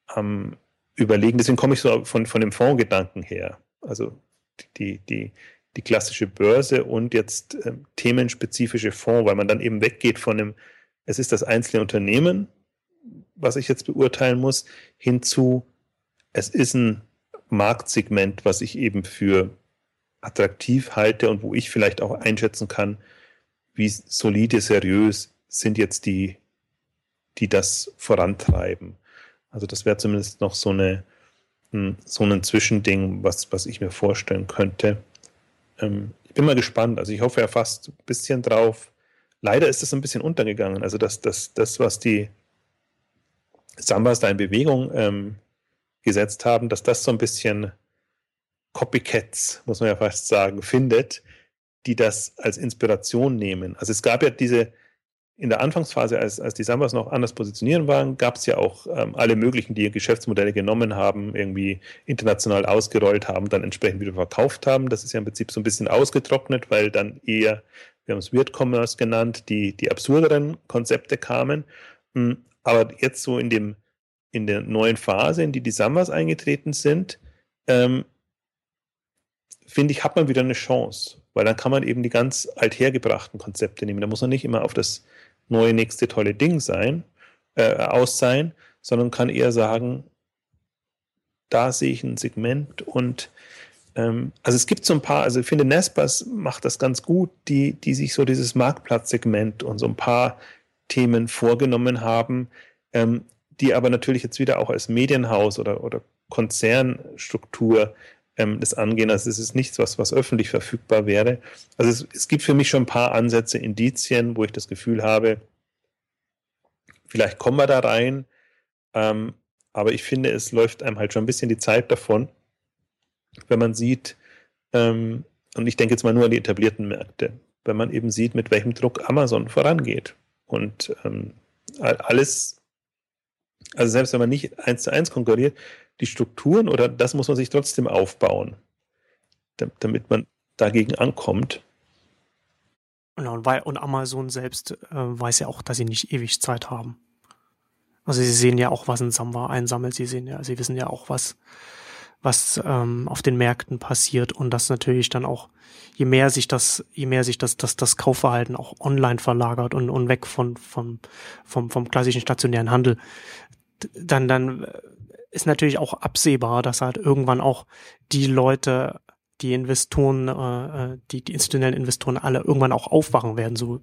am überlegen. Deswegen komme ich so von, von dem Fondsgedanken her. Also die, die, die klassische Börse und jetzt äh, themenspezifische Fonds, weil man dann eben weggeht von dem, es ist das einzelne Unternehmen, was ich jetzt beurteilen muss, hinzu, es ist ein Marktsegment, was ich eben für attraktiv halte und wo ich vielleicht auch einschätzen kann, wie solide, seriös sind jetzt die, die das vorantreiben. Also das wäre zumindest noch so eine hm, so ein Zwischending, was, was ich mir vorstellen könnte. Ähm, ich bin mal gespannt. Also ich hoffe ja fast ein bisschen drauf. Leider ist das ein bisschen untergegangen. Also das, das, das was die Sambas da in Bewegung ähm, gesetzt haben, dass das so ein bisschen Copycats, muss man ja fast sagen, findet, die das als Inspiration nehmen. Also es gab ja diese, in der Anfangsphase, als, als die Sambas noch anders positionieren waren, gab es ja auch ähm, alle möglichen, die ihr Geschäftsmodelle genommen haben, irgendwie international ausgerollt haben, dann entsprechend wieder verkauft haben. Das ist ja im Prinzip so ein bisschen ausgetrocknet, weil dann eher, wir haben es Weird Commerce genannt, die, die absurderen Konzepte kamen. Hm, aber jetzt so in dem, in der neuen Phase, in die die Sambas eingetreten sind, ähm, finde ich, hat man wieder eine Chance, weil dann kann man eben die ganz althergebrachten Konzepte nehmen. Da muss man nicht immer auf das neue nächste tolle Ding sein, äh, aus sein, sondern kann eher sagen, da sehe ich ein Segment und ähm, also es gibt so ein paar, also ich finde Nespers macht das ganz gut, die, die sich so dieses Marktplatzsegment und so ein paar Themen vorgenommen haben, ähm, die aber natürlich jetzt wieder auch als Medienhaus oder, oder Konzernstruktur ähm, das angehen. Also es ist nichts, was, was öffentlich verfügbar wäre. Also es, es gibt für mich schon ein paar Ansätze, Indizien, wo ich das Gefühl habe, vielleicht kommen wir da rein, ähm, aber ich finde, es läuft einem halt schon ein bisschen die Zeit davon, wenn man sieht, ähm, und ich denke jetzt mal nur an die etablierten Märkte, wenn man eben sieht, mit welchem Druck Amazon vorangeht. Und ähm, alles, also selbst wenn man nicht eins zu eins konkurriert, die Strukturen oder das muss man sich trotzdem aufbauen, damit man dagegen ankommt. Und, weil, und Amazon selbst äh, weiß ja auch, dass sie nicht ewig Zeit haben. Also sie sehen ja auch, was ein Samba einsammelt. Sie sehen ja, sie wissen ja auch, was, was ähm, auf den Märkten passiert und das natürlich dann auch, je mehr sich das, je mehr sich das, das, das Kaufverhalten auch online verlagert und, und weg von, vom, vom, vom klassischen stationären Handel, dann, dann äh, ist natürlich auch absehbar, dass halt irgendwann auch die Leute, die Investoren, äh, äh die, die institutionellen Investoren alle irgendwann auch aufwachen werden, so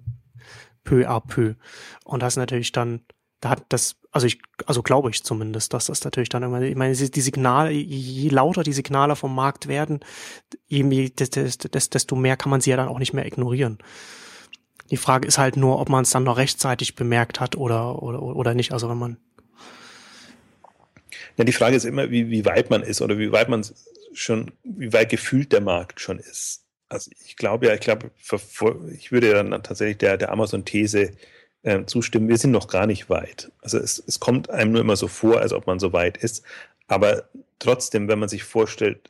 peu à peu. Und das ist natürlich dann da hat das, also ich, also glaube ich zumindest, dass das natürlich dann immer, ich meine, die Signale, je lauter die Signale vom Markt werden, je, desto mehr kann man sie ja dann auch nicht mehr ignorieren. Die Frage ist halt nur, ob man es dann noch rechtzeitig bemerkt hat oder, oder, oder nicht. Also wenn man. Ja, die Frage ist immer, wie, wie weit man ist oder wie weit man schon, wie weit gefühlt der Markt schon ist. Also ich glaube ja, ich glaube, ich würde dann tatsächlich der, der Amazon-These äh, zustimmen, wir sind noch gar nicht weit. Also es, es kommt einem nur immer so vor, als ob man so weit ist. Aber trotzdem, wenn man sich vorstellt,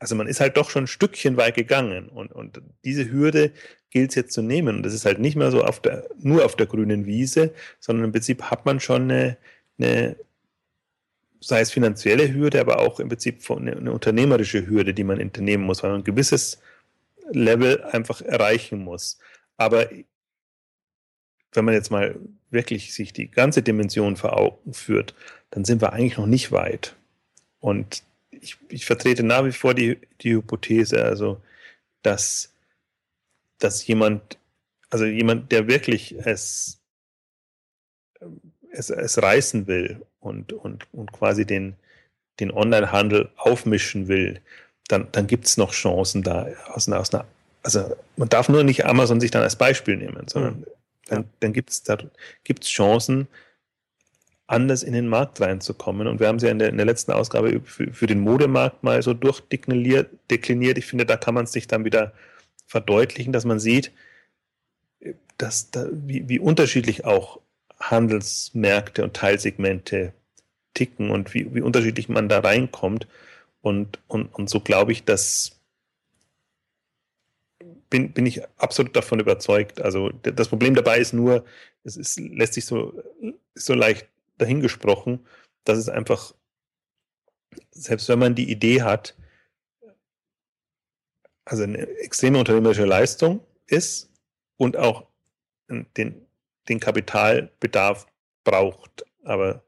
also man ist halt doch schon ein Stückchen weit gegangen und, und diese Hürde gilt es jetzt zu nehmen. Und das ist halt nicht mehr so auf der, nur auf der grünen Wiese, sondern im Prinzip hat man schon eine, eine sei es finanzielle Hürde, aber auch im Prinzip eine, eine unternehmerische Hürde, die man unternehmen muss, weil man ein gewisses Level einfach erreichen muss. Aber wenn man jetzt mal wirklich sich die ganze Dimension vor Augen führt, dann sind wir eigentlich noch nicht weit. Und ich, ich vertrete nach wie vor die, die Hypothese, also, dass, dass jemand, also jemand, der wirklich es, es, es reißen will und, und, und quasi den, den Onlinehandel aufmischen will, dann, dann gibt es noch Chancen da aus einer, aus einer, also man darf nur nicht Amazon sich dann als Beispiel nehmen, sondern mhm dann, dann gibt es da gibt's Chancen, anders in den Markt reinzukommen. Und wir haben sie ja in der, in der letzten Ausgabe für, für, den Modemarkt mal so durchdekliniert. Dekliniert. Ich finde, da kann man sich dann wieder verdeutlichen, dass man sieht, dass da, wie, wie unterschiedlich auch Handelsmärkte und Teilsegmente ticken und wie, wie unterschiedlich man da reinkommt. Und, und, und so glaube ich, dass bin, bin ich absolut davon überzeugt. Also das Problem dabei ist nur, es ist, lässt sich so, so leicht dahingesprochen, dass es einfach, selbst wenn man die Idee hat, also eine extreme unternehmerische Leistung ist und auch den, den Kapitalbedarf braucht. Aber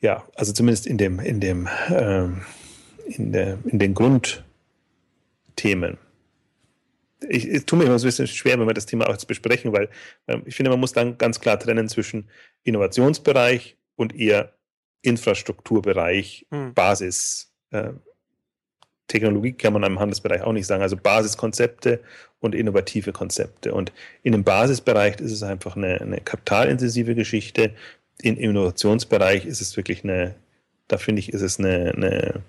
ja, also zumindest in dem, in dem, ähm, in der, in den Grundthemen ich, ich tue mir immer so ein bisschen schwer, wenn wir das Thema auch jetzt besprechen, weil ähm, ich finde, man muss dann ganz klar trennen zwischen Innovationsbereich und eher Infrastrukturbereich, hm. Basis. Äh, Technologie kann man im Handelsbereich auch nicht sagen, also Basiskonzepte und innovative Konzepte. Und in dem Basisbereich ist es einfach eine, eine kapitalintensive Geschichte. Im Innovationsbereich ist es wirklich eine, da finde ich, ist es eine, eine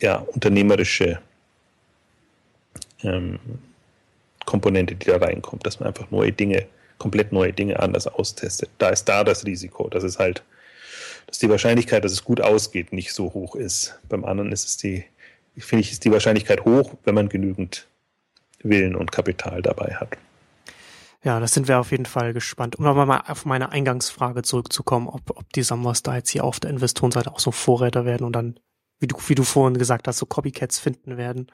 ja, unternehmerische ähm, Komponente, die da reinkommt, dass man einfach neue Dinge, komplett neue Dinge anders austestet. Da ist da das Risiko, dass es halt, dass die Wahrscheinlichkeit, dass es gut ausgeht, nicht so hoch ist. Beim anderen ist es die, finde ich, ist die Wahrscheinlichkeit hoch, wenn man genügend Willen und Kapital dabei hat. Ja, das sind wir auf jeden Fall gespannt. Um nochmal mal auf meine Eingangsfrage zurückzukommen, ob, ob die Samwas da jetzt hier auf der Investorenseite auch so Vorräter werden und dann, wie du, wie du vorhin gesagt hast, so Copycats finden werden.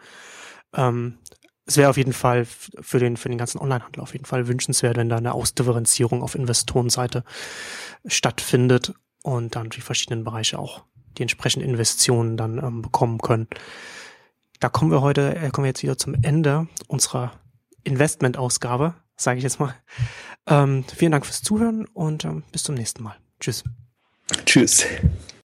Ähm, es wäre auf jeden Fall für den, für den ganzen Onlinehandel auf jeden Fall wünschenswert, wenn da eine Ausdifferenzierung auf Investorenseite stattfindet und dann die verschiedenen Bereiche auch die entsprechenden Investitionen dann ähm, bekommen können. Da kommen wir heute, äh, kommen wir jetzt wieder zum Ende unserer Investment-Ausgabe, sage ich jetzt mal. Ähm, vielen Dank fürs Zuhören und ähm, bis zum nächsten Mal. Tschüss. Tschüss.